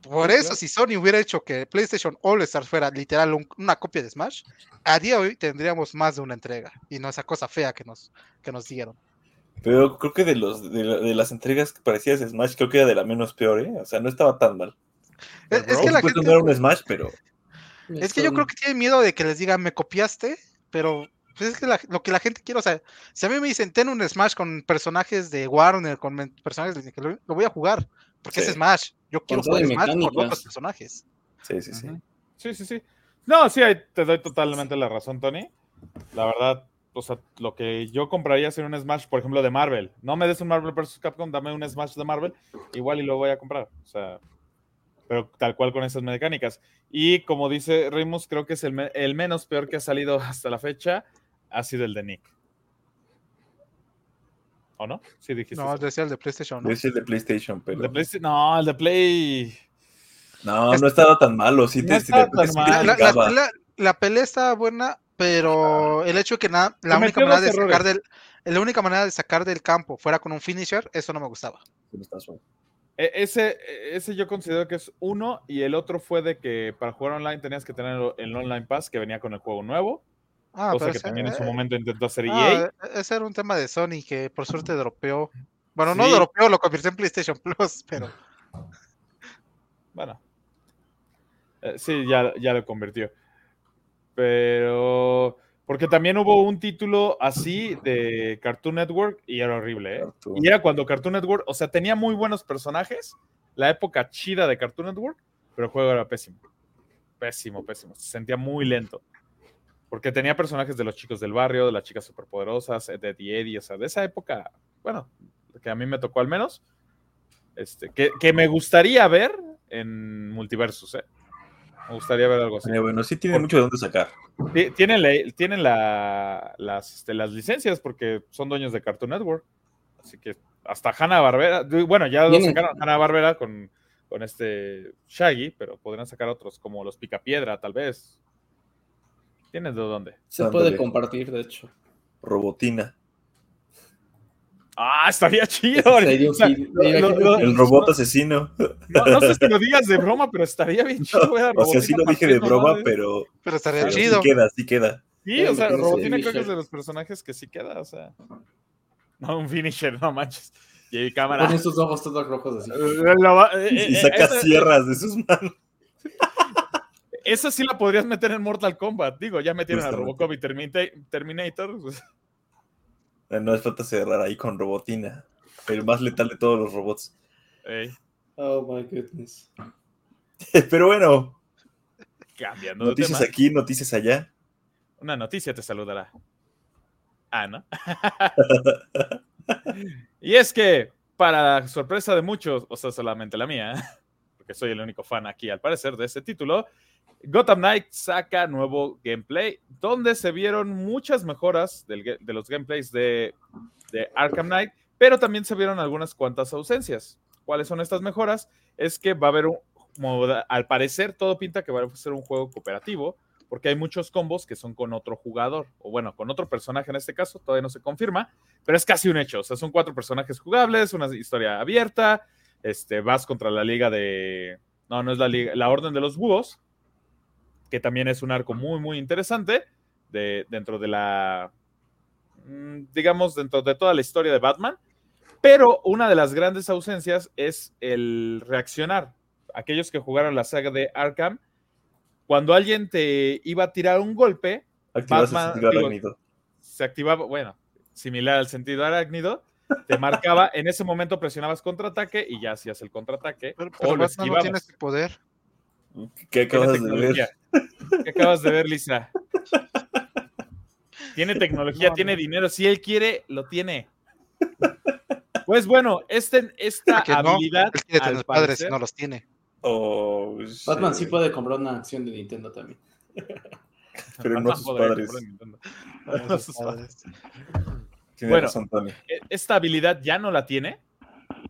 Por eso, claro. si Sony hubiera hecho que PlayStation All Stars fuera literal un- una copia de Smash, a día de hoy tendríamos más de una entrega y no esa cosa fea que nos, que nos dieron. Pero creo que de los de, la- de las entregas que parecidas a Smash, creo que era de la menos peor, ¿eh? O sea, no estaba tan mal. Es, es que la gente, un Smash, pero es que yo creo que tienen miedo de que les digan, me copiaste, pero pues es que la- lo que la gente quiere, o sea, si a mí me dicen, ten un Smash con personajes de Warner, con personajes de Nickelodeon, lo voy a jugar, porque es. Smash. Yo quiero jugar Smash con mecánicas. otros personajes. sí, sí, sí. Sí, sí, sí. No, sí, ahí te doy totalmente la razón, Tony. La verdad, o sea, lo que yo compraría sería un Smash, por ejemplo, de Marvel. No me des un Marvel vs. Capcom, dame un Smash de Marvel, igual y lo voy a comprar. O sea, pero tal cual con esas mecánicas. Y como dice Remus, creo que es el, me- el menos peor que ha salido hasta la fecha, ha sido el de Nick. ¿O no? Sí, dijiste. No, eso. decía el de PlayStation, ¿no? Es el de PlayStation, pero. de Play- no, el de Play. No, no estaba tan malo. Sí, No te, sí estaba te- tan sí te mal. La, la- la picaba. pelea, la pelea está buena, pero el hecho de que na- la única manera de sacar errores. del la única manera de sacar del campo fuera con un finisher, eso no me gustaba. Sí, está suave. E- Ese, ese yo considero que es uno y el otro fue de que para jugar online tenías que tener el online pass que venía con el juego nuevo, Ah, cosa pero que ese- también en su eh, momento intentó hacer ah, EA. e- ese era un tema de Sony que por suerte dropeó. Bueno, no dropeó, lo convirtió en PlayStation Plus, pero Bueno. Eh, sí, ya, ya lo convirtió. Pero. Porque también hubo un título así de Cartoon Network y era horrible, ¿eh? Cartoon. Y era cuando Cartoon Network, o sea, tenía muy buenos personajes, la época chida de Cartoon Network, pero el juego era pésimo. Pésimo, pésimo. Se sentía muy lento. Porque tenía personajes de los chicos del barrio, de las chicas superpoderosas, de Eddie Eddie, o sea, de esa época, bueno, que a mí me tocó al menos, este, que, que me gustaría ver en Multiversus, ¿eh? Me gustaría ver algo así. Eh, bueno, sí tiene mucho de dónde sacar. Ti- Tienen, la- tienen la- las, este, las licencias porque son dueños de Cartoon Network. Así que hasta Hanna Barbera, bueno, ya lo sacaron Hanna Barbera con, con este Shaggy, pero podrían sacar otros como los Picapiedra, tal vez. ¿Tienes de dónde? Se puede compartir, de hecho. Robotina. Ah, estaría chido. O sea, lo- lo- lo- El robot asesino. no, no sé si lo digas de broma, pero estaría bien chido. ver a O sea, sí lo dije de broma, pero, Pero estaría pero sí chido. queda, sí queda. Sí, o sea, Tiene Robotina creo que es de los personajes que sí queda, o sea. No, un finisher, no manches. Y ahí cámara. Pone sus ojos todos rojos así. Eh, va- eh, Y eh, saca esa- sierras de sus manos. Esa sí la podrías meter en Mortal Kombat. Digo, ya metieron a Justamente. Robocop y Termita- Terminator. pues, No es falta cerrar ahí con Robotina. El más letal de todos los robots. Oh my goodness. Pero bueno, cambiando de noticias tema. aquí, noticias allá. Una noticia te saludará. Ah, ¿no? y es que, para sorpresa de muchos, o sea, solamente la mía, porque soy el único fan aquí al parecer de ese título, Gotham Knight saca nuevo gameplay, donde se vieron muchas mejoras de los gameplays de, de Arkham Knight, pero también se vieron algunas cuantas ausencias. ¿Cuáles son estas mejoras? Es que va a haber un, al parecer todo pinta que va a ser un juego cooperativo, porque hay muchos combos que son con otro jugador, o bueno, con otro personaje en este caso, todavía no se confirma, pero es casi un hecho, o sea, son cuatro personajes jugables, una historia abierta, este, vas contra la liga de, no, no es la liga, la Orden de los Búhos, que también es un arco muy, muy interesante de, dentro de la, mm, digamos, dentro de toda la historia de Batman, pero una de las grandes ausencias es el reaccionar. Aquellos que jugaron la saga de Arkham, cuando alguien te iba a tirar un golpe, Activas Batman, el sentido digo, arácnido. se activaba, bueno, similar al sentido arácnido, te marcaba, en ese momento presionabas contraataque y ya hacías el contraataque. Pero, o pero lo Batman no tiene esquivabas. ese poder. ¿Qué Tiene acabas de ver? ¿Qué acabas de ver, Lisa? Tiene tecnología, No, tiene no. dinero. Si él quiere, lo tiene. Pues bueno, este, esta Que no, habilidad. Él quiere al tener padres parecer- y no los tiene. Oh, Batman sí puede comprar una acción de Nintendo también. Pero no sus padres. sus sus padres. Tiene Bueno. razón, Tony. E- Esta habilidad ya no la tiene.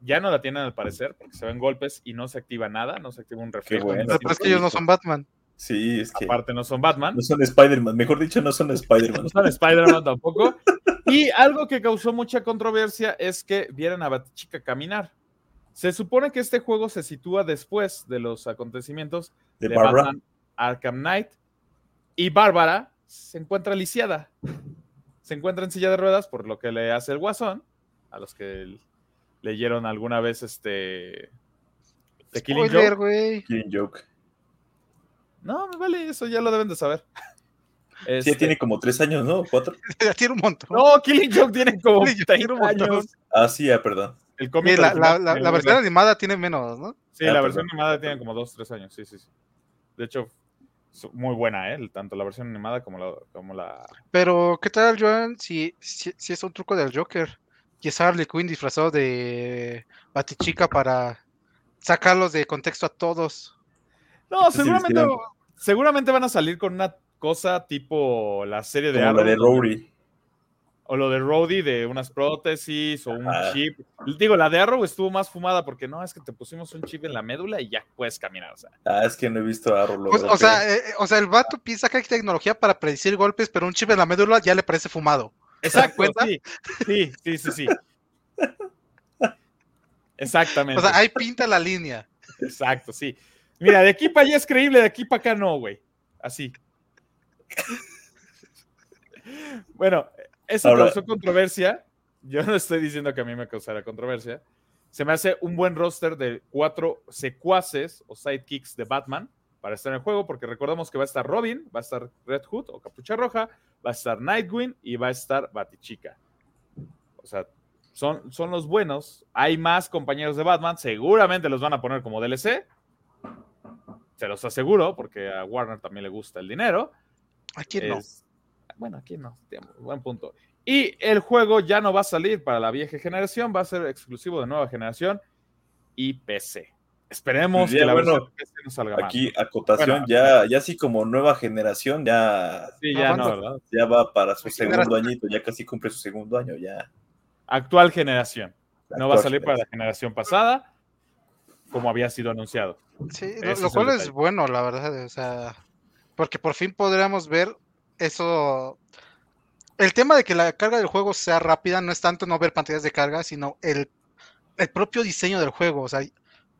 Ya no la tienen al parecer, porque se ven golpes y no se activa nada, no se activa un reflejo. bueno. Pero es que ellos no son Batman. Sí, es que Aparte, no son Batman. no son Spider-Man. Mejor dicho, no son Spider-Man. No son Spider-Man tampoco. Y algo que causó mucha controversia es que vieran a Batichica caminar. Se supone que este juego se sitúa después de los acontecimientos De de Barbara. Batman Arkham Knight. Y Bárbara se encuentra lisiada. Se encuentra en silla de ruedas por lo que le hace el guasón. A los que leyeron alguna vez este. The Killing Spoiler, Joke. Killing Joke. No, me vale, eso ya lo deben de saber. Sí, Este, ya tiene como tres años, ¿no? ¿Cuatro? Tiene un montón. No, Killing Joke tiene como Killing Joke 30 tiene un montón. años. Ah, sí, ah, perdón. El Sí, la, versión animada tiene menos, ¿no? Sí, Ah, la perdón. versión animada tiene como 2, 3 años. Sí, sí, sí. De hecho, muy buena, ¿eh? Tanto la versión animada como la. Como la... Pero, ¿qué tal, Joan? Si, si, si es un truco del Joker. Y es Harley Quinn disfrazado de Batichica para sacarlos de contexto a todos. No, seguramente, seguramente van a salir con una cosa tipo la serie de Como la de Rory. O lo de Rhodey de unas prótesis o un Ajá. chip. Digo, la de Arrow estuvo más fumada porque no, es que te pusimos un chip en la médula y ya puedes caminar. O sea, Ah, es que no he visto a Arrow. Pues, o, sea, eh, eh, o sea, el vato piensa que hay tecnología para predecir golpes, pero un chip en la médula ya le parece fumado. exacto, cuenta? sí, sí, sí, sí, sí. Exactamente. O sea, ahí pinta la línea. Exacto, sí. Mira, de aquí para allá es creíble, de aquí para acá no, güey. Así. Bueno, eso Ahora- causó controversia. Yo no estoy diciendo que a mí me causara controversia. se me hace un buen roster de cuatro secuaces o sidekicks de Batman para estar en el juego, porque recordemos que va a estar Robin, va a estar Red Hood o Capucha Roja, va a estar Nightwing y va a estar Batichica. O sea, son, son los buenos. Hay más compañeros de Batman, seguramente los van a poner como DLC. Se los aseguro, porque a Warner también le gusta el dinero. Aquí no. Bueno, aquí no. Buen punto. Y el juego ya no va a salir para la vieja generación, va a ser exclusivo de nueva generación y PC. Esperemos Ya, que la bueno, versión PC no salga mal. Aquí, acotación, Bueno. ya, ya así como nueva generación, ya, Sí, ya ¿A no, ya va para su segundo generación. añito, ya casi cumple su segundo año, ya. Actual generación. No va a salir para la generación pasada, como había sido anunciado. Sí, Ese lo, es cual es detalle. bueno, la verdad. O sea, porque por fin podríamos ver eso. El tema de que la carga del juego sea rápida no es tanto no ver pantallas de carga, sino el, el propio diseño del juego. O sea,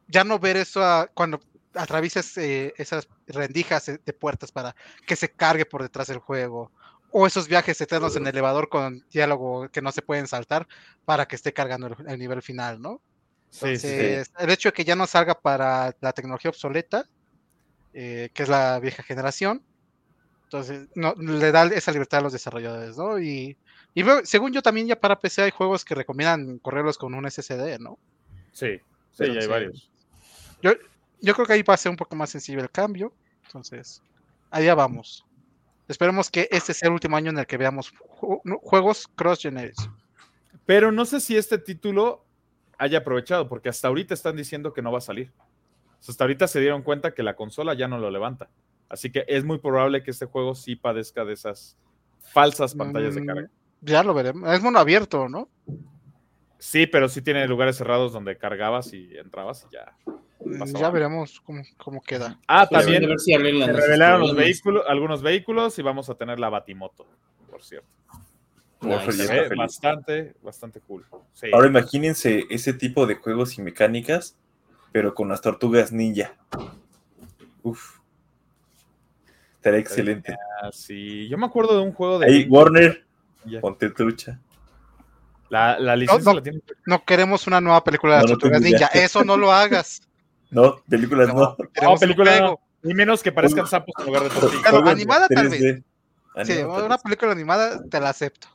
ya no ver eso a- cuando atraviesas eh, esas rendijas de puertas para que se cargue por detrás del juego. O esos viajes eternos en elevador con diálogo que no se pueden saltar para que esté cargando el, el nivel final, ¿no? Sí, sí, sí. Entonces, el hecho de que ya no salga para la tecnología obsoleta, eh, que es la vieja generación, entonces no, le da esa libertad a los desarrolladores, ¿no? Y, y veo- según yo también ya para PC hay juegos que recomiendan correrlos con un SSD, ¿no? Sí, sí, hay sí. varios. Yo creo que ahí va a ser un poco más sensible el cambio, entonces allá vamos. Esperemos que este sea el último año en el que veamos juegos cross-generation. Pero no sé si este título haya aprovechado, porque hasta ahorita están diciendo que no va a salir. Hasta ahorita se dieron cuenta que la consola ya no lo levanta. Así que es muy probable que este juego sí padezca de esas falsas pantallas de Mm, carga. Ya lo veremos. Es mundo abierto, ¿no? Sí, pero sí tiene lugares cerrados donde cargabas y entrabas y ya. Mm, Pasó Ya veremos cómo, cómo queda. Ah, Pues, también a ver si se revelaron los vehículos, algunos vehículos y vamos a tener la Batimoto, por cierto. Nice. feliz. bastante, bastante cool. Sí. Ahora imagínense ese tipo de juegos y mecánicas, pero con las tortugas ninja. Uf. Estaría excelente. Ah, sí. Yo me acuerdo de un juego de. Ahí, Warner, Ya. ponte trucha. La, la licencia no. la tiene. No queremos una nueva película de las No, no tortugas ninja. Eso no lo hagas. No, películas no. No, queremos un película juego. Ni menos que parezcan sapos en lugar de. Pero Juegos animada tal 3D. Sí, tal una vez. película animada te la acepto.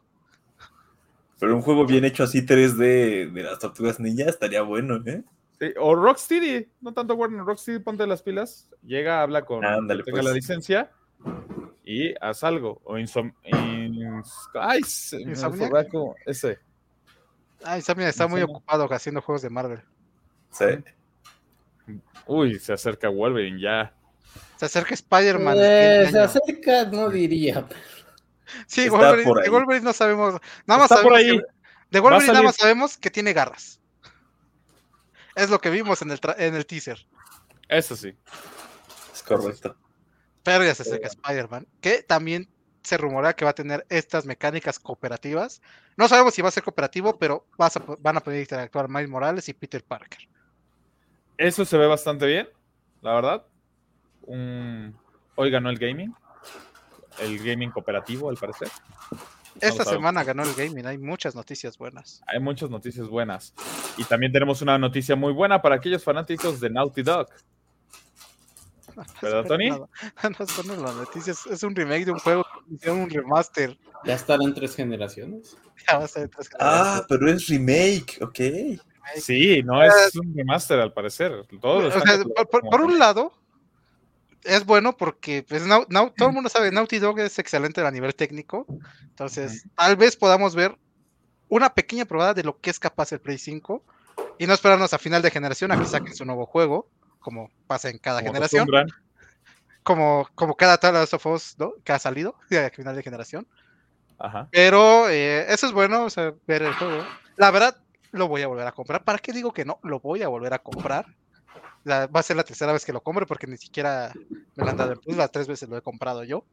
Pero un juego bien hecho así 3D de las tortugas ninja estaría bueno, ¿eh? Sí, o Rocksteady, no tanto Warner, Rocksteady, ponte las pilas, llega, habla con Ándale, tenga pues. la licencia y haz algo. O Insom ins- ay, se ese. Ay, Sammy está muy ocupado haciendo juegos de Marvel. Sí. Uy, se acerca Wolverine ya. Se acerca Spider-Man. Eh, se acerca, no diría. Sí, Wolverine, de Wolverine no sabemos. Nada más Está por sabemos ahí. que- de Wolverine nada más sabemos que tiene garras. Es lo que vimos en el, tra- en el teaser. Eso sí. Es correcto. Ya se acerca Spider-Man, que también se rumora que va a tener estas mecánicas cooperativas. No sabemos si va a ser cooperativo, pero vas a van a poder interactuar Miles Morales y Peter Parker. Eso se ve bastante bien, la verdad. Un... Hoy ganó el gaming. El gaming cooperativo, al parecer. Esta semana ganó el gaming, hay muchas noticias buenas. Hay muchas noticias buenas. Y también tenemos una noticia muy buena para aquellos fanáticos de Naughty Dog. ¿Verdad, Tony? No, no las noticias, es un remake de un juego, hicieron un remaster. Ya estarán tres generaciones. Ya va a ser tres Ah, pero es remake, ok. Sí, no es un remaster al parecer. Todo lo O sea, por, por- como por un lado, es bueno porque pues, todo el mundo sabe Naughty Dog es excelente a nivel técnico. Entonces, tal vez podamos ver una pequeña probada de lo que es capaz el Play 5 y no esperarnos a final de generación a que saquen su nuevo juego, como pasa en cada Como generación, como, como cada tal of Us ¿no? que ha salido a final de generación. Ajá. Pero eh, eso es bueno, o sea, ver el juego. La verdad, lo voy a volver a comprar. ¿Para qué digo que no? Lo voy a volver a comprar. La- va a ser la tercera vez que lo compre porque ni siquiera me lo han dado en plus. Las tres veces lo he comprado yo.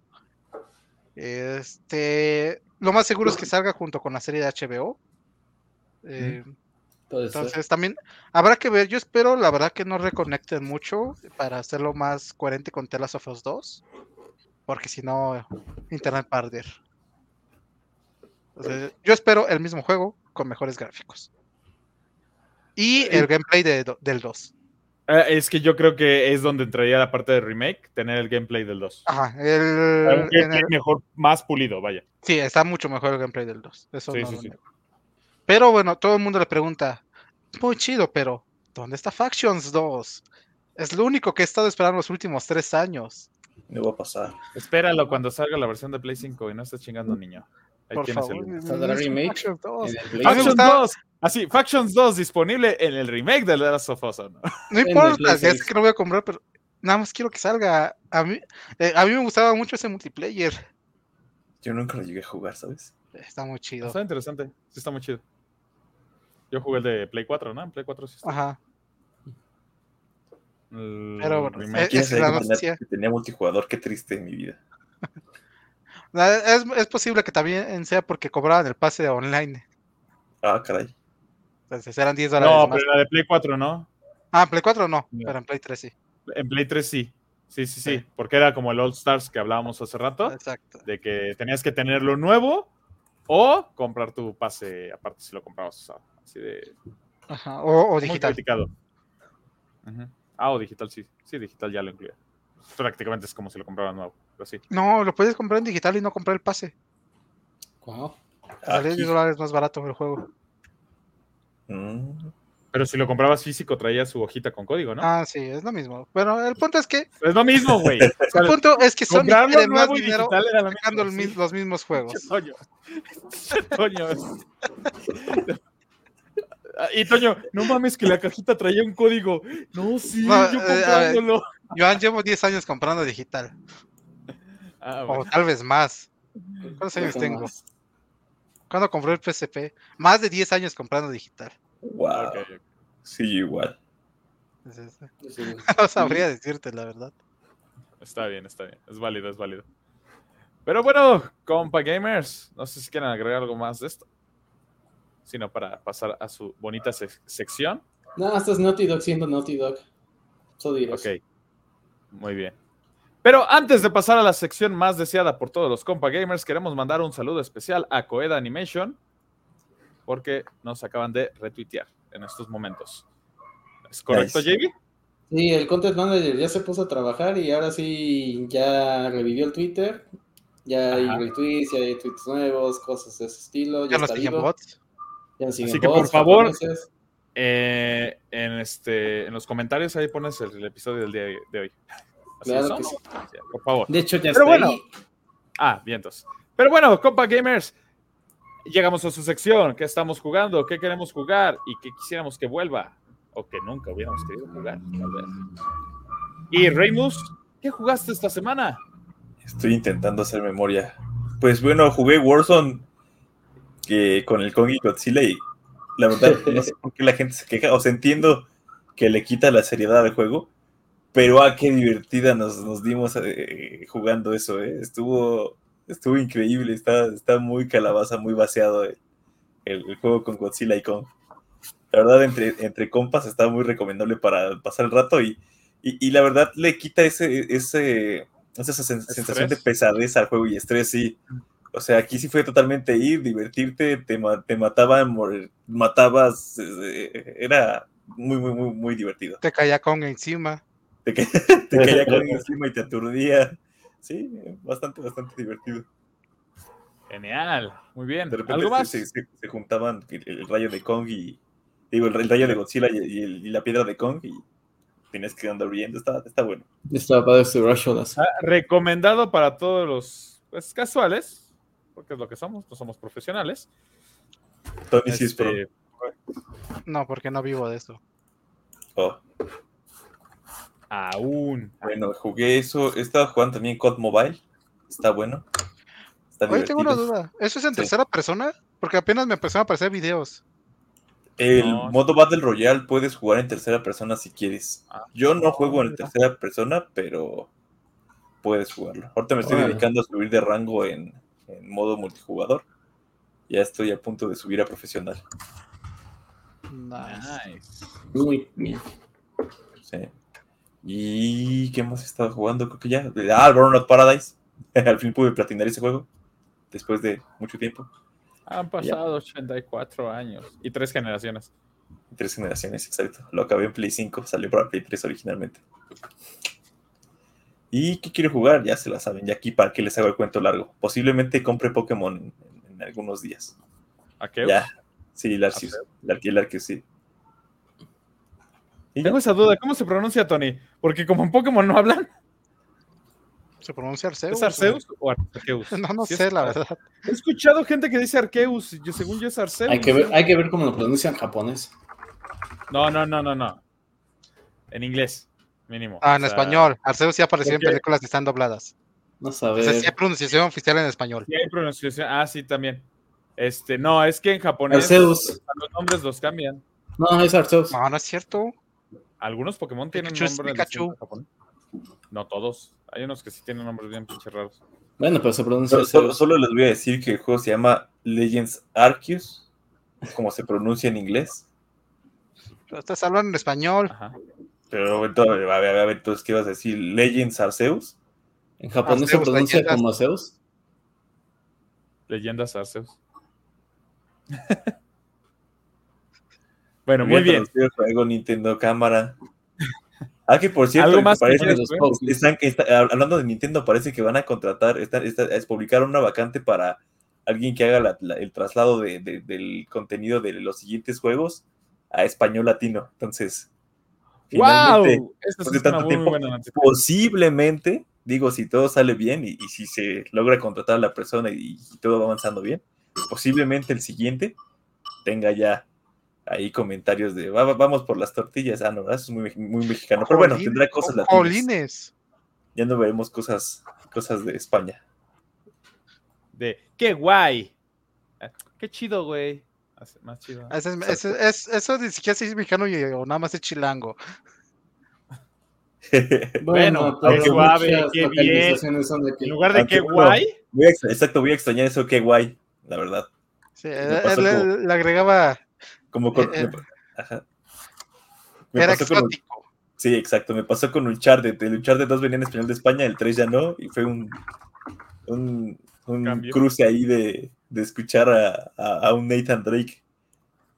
Este, lo más seguro es que salga junto con la serie de HBO. Eh. Entonces también habrá que ver. Yo espero, la verdad, que no reconecten mucho para hacerlo más coherente con Telas of Us 2. Porque si no, Internet va a arder. Entonces, yo espero el mismo juego con mejores gráficos. y el gameplay de, del 2. Eh, es que yo creo que es donde entraría la parte de remake, tener el gameplay del 2. Ajá, el, el... mejor, más pulido, vaya. Sí, está mucho mejor el gameplay del 2. Eso sí, no sí, lo sí. niego. Pero bueno, todo el mundo le pregunta, muy chido, pero ¿dónde está Factions 2? Es lo único que he estado esperando los últimos tres años. No va a pasar. Espéralo cuando salga la versión de Play 5 y no estés chingando, niño. Ahí Por tienes favor. el... ¿Saldrá remake? Factions 2. En el Play. A mí me Factions gustaba- 2. Así, Factions 2 disponible en el remake de The Last of Us. ¿no? No importa, ya es 6. que no voy a comprar, pero nada más quiero que salga. A mí, eh, a mí me gustaba mucho ese multiplayer. Yo nunca lo llegué a jugar, ¿sabes? Está muy chido. Está interesante. Sí, está muy chido. Yo jugué el de Play 4, ¿no? En Play 4 sí está. Ajá. El Pero bueno, remake. eh, ¿Quién es sabe la que tenía- noticia. que tenía multijugador? Qué triste en mi vida. Es, es posible que también sea porque cobraban el pase de online. Ah, caray. Entonces eran 10 dólares No, más. pero la de Play 4 no. Ah, en Play 4 no, No. pero en Play 3 sí. En Play 3 sí. Sí, sí, sí. Sí. Porque era como el All Stars que hablábamos hace rato. Exacto. De que tenías que tenerlo nuevo o comprar tu pase aparte si lo comprabas usado. Así de. Ajá. O, digital. Ah, o digital sí. Sí, digital ya lo incluía. Prácticamente es como si lo comprabas nuevo. Pero sí. No, lo puedes comprar en digital y no comprar el pase. Wow. Aquí. 10 dólares más barato el juego. Mm, Pero si lo comprabas físico traía su hojita con código, ¿no? Ah, sí, es lo mismo. Bueno, el punto es que Es lo mismo, güey. O sea, el punto es que Sony quiere más dinero digital era lo sacando mismo. sí. los mismos juegos. Toño. Toño. Ah, Y Toño, no mames que la cajita traía un código. No, sí, No, yo eh, comprándolo. Yo llevo 10 años comprando digital. Ah, O tal vez más. ¿Cuántos años tengo? ¿Cuándo compré el PSP? Más de 10 años comprando digital. wow. Sí, igual. No sabría decirte la verdad. Está bien, está bien. Es válido, es válido. Pero bueno, compa gamers, no sé si quieren agregar algo más de esto. Sino para pasar a su bonita sec- sección. No, esto es Naughty Dog siendo Naughty Dog. Eso dirás. Ok. Muy bien. Pero antes de pasar a la sección más deseada por todos los compa gamers, queremos mandar un saludo especial a Coeda Animation porque nos acaban de retuitear en estos momentos. ¿Es correcto, Nice. JB? Sí, el Content Manager ya se puso a trabajar y ahora sí ya revivió el Twitter. Ya hay retweets, ya hay tweets nuevos, cosas de ese estilo. Ya, Ya está bots. Así que, por favor. Eh, en, este, en los comentarios ahí pones el, el episodio del día de hoy. Así Claro que sí. Sí, Por favor. De hecho, ya Pero está bueno. ahí. Ah, vientos. Pero bueno, compa gamers, llegamos a su sección. ¿Qué estamos jugando? ¿Qué queremos jugar? ¿Y qué quisiéramos que vuelva? O que nunca hubiéramos querido jugar, tal vez. Y Reymus, ¿qué jugaste esta semana? Estoy intentando hacer memoria. Pues bueno, jugué Warzone que con el Kong y Godzilla y la verdad no sé por qué la gente se queja. O sea, entiendo que le quita la seriedad al juego, pero ah, qué divertida nos, nos dimos eh, jugando eso, ¿eh? Estuvo, estuvo increíble, está, está muy calabaza, muy vaciado el, el- el juego con Godzilla y Kong. La verdad, entre, entre compas está muy recomendable para pasar el rato y, y, y la verdad le quita ese, ese, esa sen- sensación de pesadez al juego y estrés, sí. O sea, aquí sí fue totalmente ir, divertirte, te, te mataban, matabas, eh, era muy, muy, muy, muy divertido. Te caía con encima. Te, ca- te caía con encima y te aturdía. Sí, bastante, bastante divertido. Genial, muy bien. De repente ¿Algo más? Se, se- se juntaban el, el rayo de Kong y, digo, el, el rayo de Godzilla y, y el- y la piedra de Kong y tienes que andar riendo, está, está bueno. Estaba padre este. Ah, recomendado para todos los pues, casuales, porque es lo que somos, no somos profesionales. Tony sí es pro. Este, No, porque no vivo de eso. Oh, aún. bueno, jugué eso, estaba jugando también COD Mobile, está bueno. Está Oye, tengo una duda. ¿Eso es en Sí. tercera persona? Porque apenas me empezaron a aparecer videos. El No, modo Battle Royale puedes jugar en tercera persona si quieres. Ah, Yo no juego en tercera persona, pero puedes jugarlo. Ahorita me estoy dedicando a subir de rango en, en modo multijugador. Ya estoy a punto de subir a profesional. Nice. Muy bien. Sí. ¿Y qué más he estado jugando? Creo que ya. Ah, Burnout Paradise. Al fin pude platinar ese juego. Después de mucho tiempo. Han pasado 84 años y tres generaciones. Tres generaciones, exacto. Lo acabé en Play 5, salió para Play 3 originalmente. ¿Y qué quiero jugar? Ya se la saben. Ya aquí para que les hago el cuento largo. Posiblemente compre Pokémon en, en algunos días. ¿A qué? Ya. Sí, el Arceus. El Arceus, sí. Y Tengo esa duda. ¿Cómo se pronuncia, Tony? Porque como en Pokémon no hablan. ¿Se pronuncia Arceus? ¿Es Arceus o Arceus? No, no Sí sé, es- la verdad. He escuchado gente que dice Arceus. Yo, según yo es Arceus. Hay que, ver, hay que ver cómo lo pronuncian en japonés. No, no, no, no, no. En inglés, mínimo. Ah, en O sea, español. Arceus sí apareció en películas que están dobladas. No O sea, sí hay pronunciación oficial en español. Sí hay pronunciación. Ah, sí, también. Este, no, es que en japonés Arceus. los nombres los cambian. No, es Arceus. No, no es cierto. Algunos Pokémon tienen Pikachu es nombres Pikachu. en japonés. No todos. Hay unos que sí tienen nombres bien pinches raros. Bueno, pero se pronuncia Solo, solo- Arceus. solo les voy a decir que el juego se llama Legends Arceus, como se pronuncia en inglés. Pero Ustedes hablan en español. Ajá. Pero entonces, a ver, a ver, entonces, ¿qué vas a decir? Legends Arceus. En japonés se Arceus, pronuncia leyendas. como Arceus. Leyendas Arceus. bueno, muy bien. juego Nintendo Cámara. Ah, que por cierto, ¿Algo más que parece- los están, está- hablando de Nintendo, parece que van a contratar, están, está- es publicar una vacante para alguien que haga la- la- el traslado de- de- del contenido de los siguientes juegos a español latino. Entonces, finalmente, ¡Wow! Esta después sí de es una tanto muy tiempo, buena noticia. posiblemente, digo, si todo sale bien y, y si se logra contratar a la persona y, y todo va avanzando bien, posiblemente el siguiente tenga ya ahí comentarios de "Va- va- vamos por las tortillas. Ah, no, eso es muy, muy mexicano. Pero bueno, tendrá cosas latinas. Jolines. Ya no veremos cosas, cosas de España. De ¡Qué guay! Ah, ¡Qué chido, güey! Más chido. Ese es- ese- es- eso ni siquiera es mexicano y, o nada más es chilango. Bueno, qué suave, qué bien. En lugar de Aunque qué bueno, guay, extra- exacto, voy a extrañar eso, qué guay, la verdad. Sí, él, como- le agregaba. Como con- Eh, eh. me- ajá. Me Era pasó con un- exótico. Sí, exacto. Me pasó con Uncharted. El Uncharted 2 venía en español de España, el 3 ya no, y fue un, un, un Cambio. cruce ahí de, de escuchar a, a- a un Nathan Drake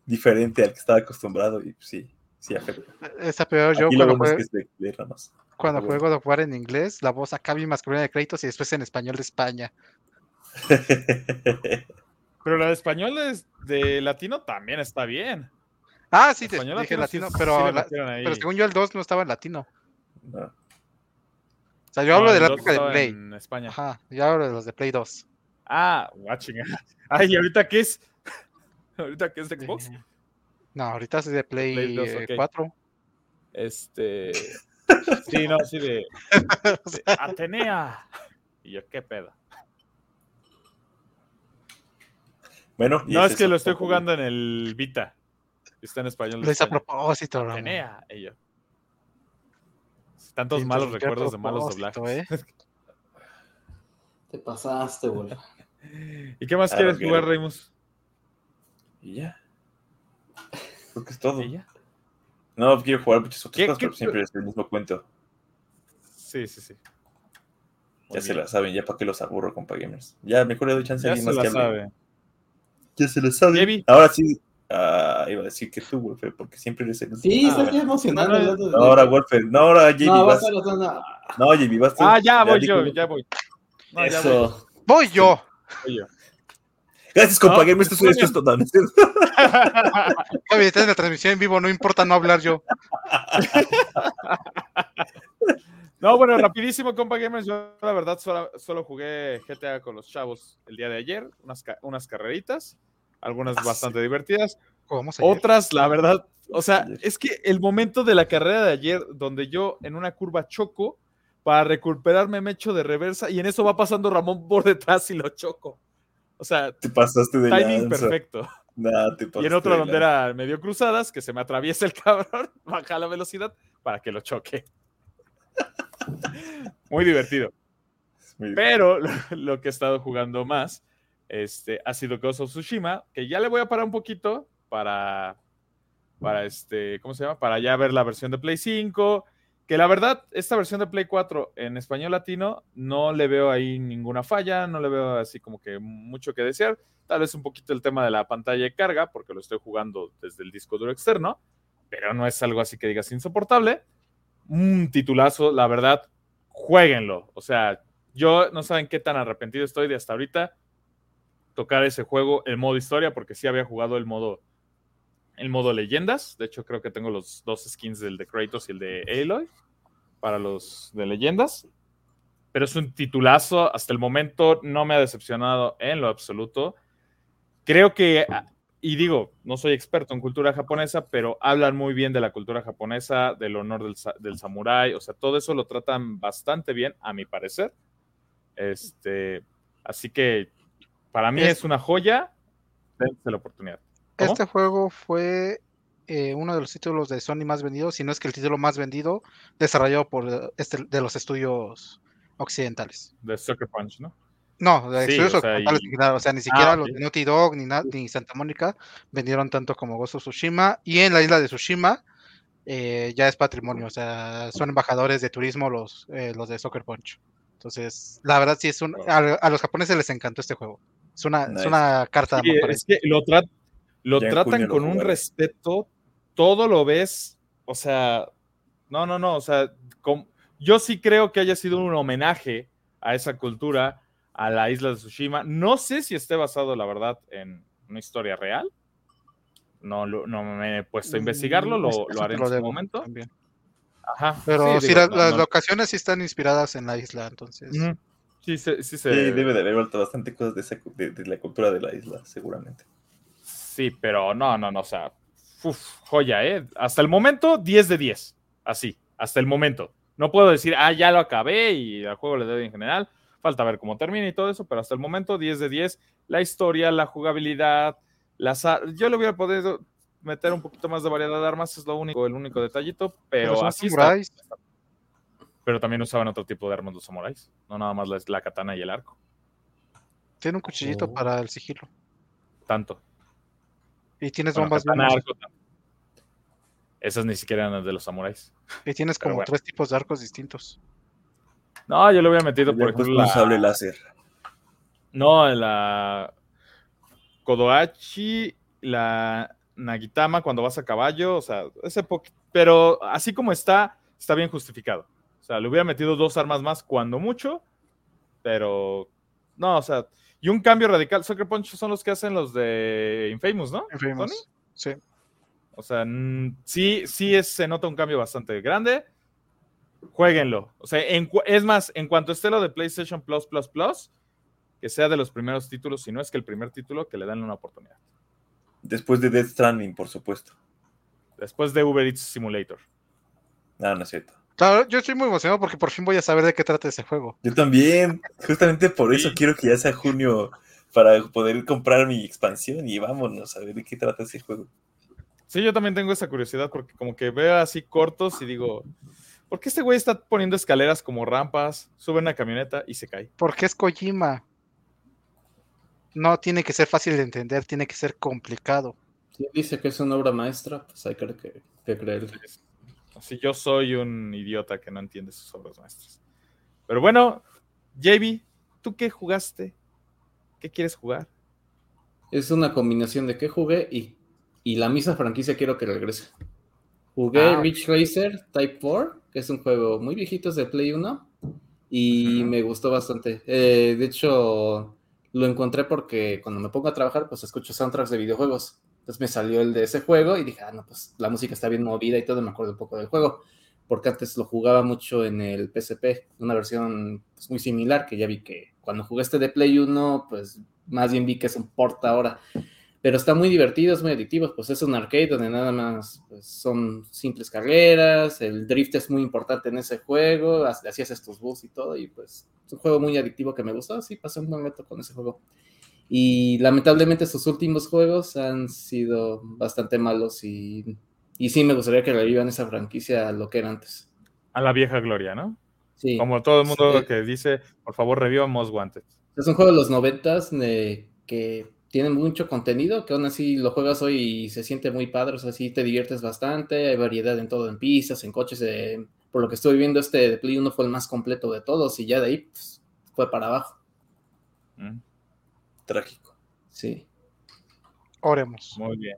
diferente al que estaba acostumbrado, y sí, sí afecta. Está peor yo Aquí cuando, bueno es que de cuando Ah, juego God of War en inglés, la voz acá bien masculina de créditos y después en español de España. pero la de español es de latino también está bien. Ah, sí, te Español dije latino sí- latino, sí pero, le la- pero según yo el 2 no estaba en latino. No. O sea, yo hablo de la época de Play. En España. Ajá, yo hablo de los de Play 2. Ah, watching. Ay, ¿y ahorita qué es? ¿Ahorita qué es de Xbox? Eh, No, ahorita es de Play, Play 2, eh, ok. 4. Este. Sí, no, sí, de, de Atenea. Y yo, ¿qué pedo? Bueno, y No, es que lo estoy jugando en el Vita. Está en español. Lo hice a propósito, Ramón. Atenea. Y yo. Tantos Sí, malos recuerdos de malos doblajes. ¿eh? Te pasaste, güey. ¿Y qué más Ah, quieres jugar, Reimus? Y ya. Creo que es todo. ¿Y ya? No, quiero jugar muchas otras ¿Qué- cosas, qué- pero siempre es el mismo cuento. Sí, sí, sí. Muy Ya se la saben, ya para qué los aburro, compa gamers. Ya mejor le doy chance a alguien más la que hable. sabe. Ya se la sabe. Ahora sí. Ah, iba a decir que tú, Wolfer, porque siempre eres el Sí, Ah, estás ya emocionado. No, ahora Wolfer. No, ahora JB No, vas. vas a la zona. No, JB vas tú. Ah, ya voy yo, ya voy. No, ya voy. Voy yo. Yo. Gracias, compa No, gamers. Esto, esto es todo. ¿no es cierto? Oye, estás en la transmisión en vivo, no importa no hablar yo. No, bueno, rapidísimo, compa gamers. Yo, la verdad, solo, solo jugué GTA con los chavos el día de ayer. Unas, ca- unas carreritas, algunas Ah, sí. bastante divertidas. Otras, la verdad, o sea, es que el momento de la carrera de ayer, donde yo en una curva choco, para recuperarme me echo de reversa y en eso va pasando Ramón por detrás y lo choco. O sea, Te pasaste de timing lanza. perfecto. Nah, te Y en otra de donde lanza. era medio cruzadas, que se me atraviesa el cabrón, baja la velocidad para que lo choque. Muy divertido. Muy. Pero lo, lo que he estado jugando más este, ha sido Ghost of Tsushima, que ya le voy a parar un poquito para, para este, ¿cómo se llama? Para ya ver la versión de Play 5 que la verdad, esta versión de Play 4 en español latino no le veo ahí ninguna falla, no le veo así como que mucho que desear. Tal vez un poquito el tema de la pantalla de carga, porque lo estoy jugando desde el disco duro externo, pero no es algo así que digas insoportable. Un titulazo, la verdad, jueguenlo. O sea, yo no saben qué tan arrepentido estoy de hasta ahorita tocar ese juego, el modo historia, porque sí había jugado el modo el modo leyendas. De hecho, creo que tengo los dos skins del de Kratos y el de Aloy para los de leyendas. Pero es un titulazo. Hasta el momento no me ha decepcionado en lo absoluto. Creo que, y digo, no soy experto en cultura japonesa, pero hablan muy bien de la cultura japonesa, del honor del, del samurái. O sea, todo eso lo tratan bastante bien, a mi parecer. Este, así que para mí es, una joya. Dense la oportunidad. Este juego fue eh, uno de los títulos de Sony más vendidos, si no es que el título más vendido, desarrollado por eh, este, de los estudios occidentales. De Sucker Punch, ¿no? No, de estudios occidentales, o sea, ni siquiera ah, los de Naughty Dog ni, ni, Santa Mónica vendieron tanto como Ghost of Tsushima. Y en la isla de Tsushima eh, ya es patrimonio, o sea, son embajadores de turismo los, los de Soccer Punch. Entonces, la verdad sí es un... A, los japoneses les encantó este juego. Es una, es una carta sí, es que lo, trata lo tratan con un respeto, todo lo ves, o sea, no, no, no, o sea, yo sí creo que haya sido un homenaje a esa cultura, a la isla de Tsushima. No sé si esté basado, la verdad, en una historia real. No, no me he puesto a investigarlo, lo, mm, haré en su momento. Ajá. Pero sí, las, locaciones sí están inspiradas en la isla, entonces. Sí, sí, sí, debe de haber vuelto bastante cosas de, de, la cultura de la isla, seguramente. Sí, pero no, no, no, o sea, joya, ¿eh? Hasta el momento, 10 de 10, así, hasta el momento. No puedo decir, ah, ya lo acabé y al juego le doy en general. Falta ver cómo termina y todo eso, pero hasta el momento, 10 de 10. La historia, la jugabilidad, las yo le hubiera podido meter un poquito más de variedad de armas, es lo único, el único detallito, pero, así está. Pero también usaban otro tipo de armas los samuráis, no nada más la, la katana y el arco. Tiene un cuchillito oh. para el sigilo. Tanto. Y tienes bombas. Esas ni siquiera eran de los samuráis. Y tienes como tres tipos de arcos distintos. No, yo lo había metido por ejemplo. La... sable láser. No, la Kodoachi, la Nagitama cuando vas a caballo, o sea, ese pero así como está, está bien justificado. O sea, le hubiera metido dos armas más cuando mucho, pero no, o sea, y un cambio radical. Sucker Punch son los que hacen los de Infamous, ¿no? Infamous. Sí. O sea, sí, sí se nota un cambio bastante grande. Jueguenlo. O sea, es más, en cuanto esté lo de PlayStation Plus Plus Plus, que sea de los primeros títulos, si no es que el primer título, que le dan una oportunidad. Después de Death Stranding, por supuesto. Después de Uber Eats Simulator. No, no es cierto. Claro, yo estoy muy emocionado porque por fin voy a saber de qué trata ese juego. Yo también. Justamente por eso quiero que ya sea junio para poder comprar mi expansión y vámonos a ver de qué trata ese juego. Sí, yo también tengo esa curiosidad porque como que veo así cortos y digo, ¿por qué este güey está poniendo escaleras como rampas, sube una camioneta y se cae? Porque es Kojima. No tiene que ser fácil de entender, tiene que ser complicado. Si dice que es una obra maestra, pues hay que, que creerle. Si yo soy un idiota que no entiende sus obras maestras. Pero bueno, JB, ¿tú qué jugaste? ¿Qué quieres jugar? Es una combinación de qué jugué y, la misma franquicia quiero que regrese. Jugué ah, Rich Racer Type 4, que es un juego muy viejito, es de Play 1, y me gustó bastante. Eh, de hecho, lo encontré porque cuando me pongo a trabajar, pues escucho soundtracks de videojuegos. Entonces me salió el de ese juego y dije, ah, no, pues la música está bien movida y todo, me acuerdo un poco del juego, porque antes lo jugaba mucho en el PSP, una versión pues, muy similar, que ya vi que cuando jugué este de Play 1, pues más bien vi que es un port ahora. Pero está muy divertido, es muy adictivo, pues es un arcade donde nada más pues, son simples carreras, el drift es muy importante en ese juego, así haces tus bus y todo, y pues es un juego muy adictivo que me gustó, sí, pasé un buen momento con ese juego. Y lamentablemente sus últimos juegos han sido bastante malos y, y sí me gustaría que revivan esa franquicia a lo que era antes. A la vieja gloria, ¿no? Sí. Como todo el mundo que dice, por favor, revivan Most Wanted. Es un juego de los noventas que tiene mucho contenido, que aún así lo juegas hoy y se siente muy padre, o sea, sí te diviertes bastante, hay variedad en todo, en pistas, en coches, por lo que estoy viendo, este de Play 1 fue el más completo de todos y ya de ahí pues, fue para abajo. Mm. Trágico. Sí. Oremos. Muy bien.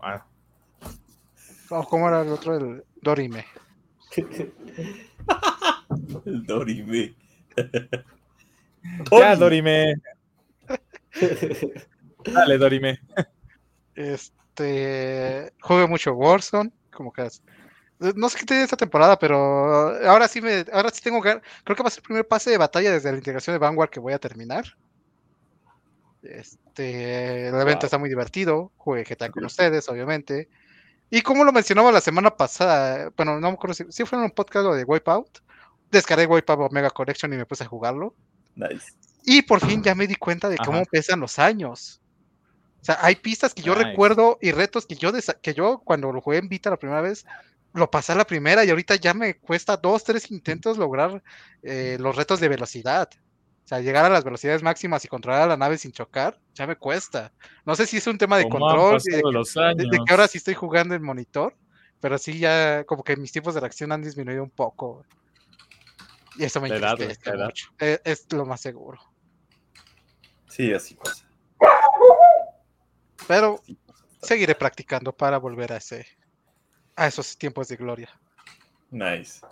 ah. ¿Cómo era el otro? El Dorime. el Dorime. ya, Dorime. Dale, Dorime. Este. Jugué mucho Warzone, como que no sé qué tiene esta temporada, pero ahora sí me, ahora sí tengo que, creo que va a ser el primer pase de batalla desde la integración de Vanguard que voy a terminar. Este, el evento está muy divertido, jugué GTA con ustedes, obviamente. Y como lo mencionaba la semana pasada, bueno, no me acuerdo si, fue en un podcast de Wipeout, descargué Wipeout Omega Collection y me puse a jugarlo. Nice. Y por fin ya me di cuenta de cómo pesan los años. O sea, hay pistas que yo recuerdo y retos que yo, que yo cuando lo jugué en Vita la primera vez lo pasé a la primera y ahorita ya me cuesta dos, tres intentos lograr eh, los retos de velocidad. O sea, llegar a las velocidades máximas y controlar a la nave sin chocar, ya me cuesta. No sé si es un tema de control, de, de, que ahora sí estoy jugando en monitor, pero sí ya como que mis tiempos de reacción han disminuido un poco. Y eso me interesa mucho. Es, es, lo más seguro. Sí, así pasa. Pero seguiré practicando para volver a ese a esos tiempos de gloria. Nice.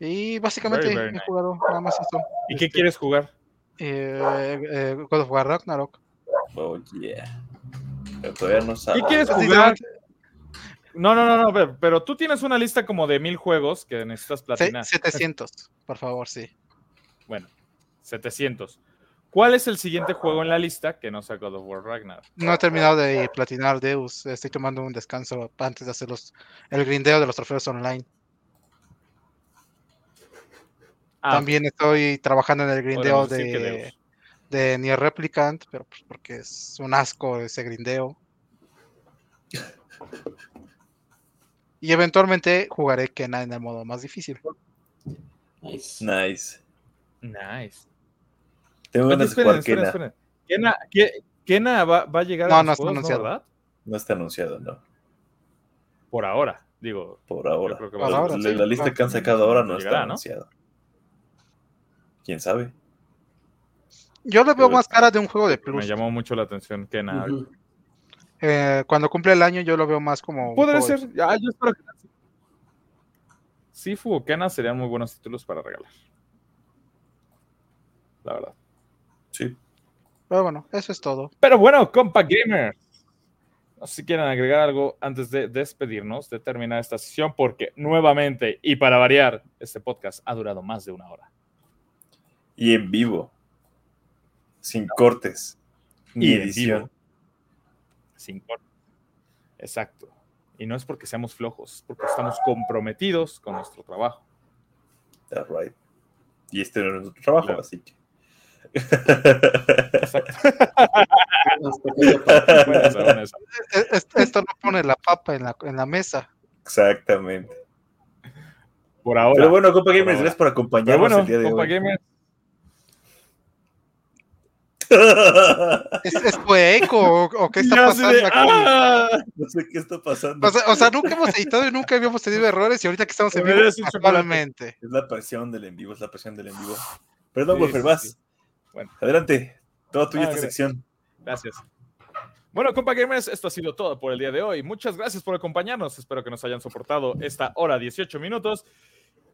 Y básicamente he jugado nada más esto. ¿Y qué este, quieres jugar? Eh, eh, God of War Ragnarok. Oh, yeah. Pero todavía no sabes. ¿Qué quieres jugar? No, no, no, no, pero tú tienes una lista como de mil juegos que necesitas platinar. 700, por favor, sí. Bueno, 700. ¿Cuál es el siguiente juego en la lista que no sea God of War Ragnarok? No he terminado de platinar Deus. Estoy tomando un descanso antes de hacer el grindeo de los trofeos online. Ah, También estoy trabajando en el grindeo de, de Nier Replicant, pero pues porque es un asco ese grindeo. Y eventualmente jugaré Kena en el modo más difícil. Nice. Nice. Nice. Tengo ganas de jugar Kena. Kena, Kena va, va, a llegar no, a no está anunciado. ¿verdad? No está anunciado, no. Por ahora, digo. Por ahora. Por ahora la, la, lista que han sacado ahora no está anunciada. ¿Quién sabe? Yo le veo más cara de un juego de plus. Me llamó mucho la atención Kena. eh, cuando cumple el año yo lo veo más como... Podría ser. Ah, yo espero que... Kena serían muy buenos títulos para regalar. La verdad. Sí. Pero bueno, eso es todo. Pero bueno, compa. No sé si quieren agregar algo antes de despedirnos, de terminar esta sesión, porque nuevamente y para variar, este podcast ha durado más de una hora. Y en vivo. Sin cortes. Ni edición. Sin cortes. Exacto. Y no es porque seamos flojos, es porque estamos comprometidos con nuestro trabajo. That's right. Y este no es nuestro trabajo, así que. Esto no pone la papa en la, en la mesa. Exactamente. Por ahora. Pero bueno, compa Gamers, gracias por acompañarnos bueno, el día de hoy. Gamers. ¿Es, ¿Es, fue eco o, qué está pasando aquí? ¡Ah! No sé qué está pasando. O sea, o sea, nunca hemos editado y nunca habíamos tenido errores y ahorita que estamos en vivo, actualmente. Es la presión del en vivo, es la presión del en vivo. Perdón, sí, Wolfer, vas. Sí. Bueno, adelante. Toda tuya ah, esta sección. Gracias. Bueno, compa gamers, esto ha sido todo por el día de hoy. Muchas gracias por acompañarnos. Espero que nos hayan soportado esta hora 18 minutos.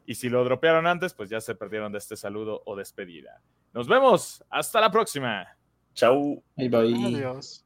Y si lo dropearon antes, pues ya se perdieron de este saludo o despedida. Nos vemos. Hasta la próxima. Chau. Bye bye. Adiós.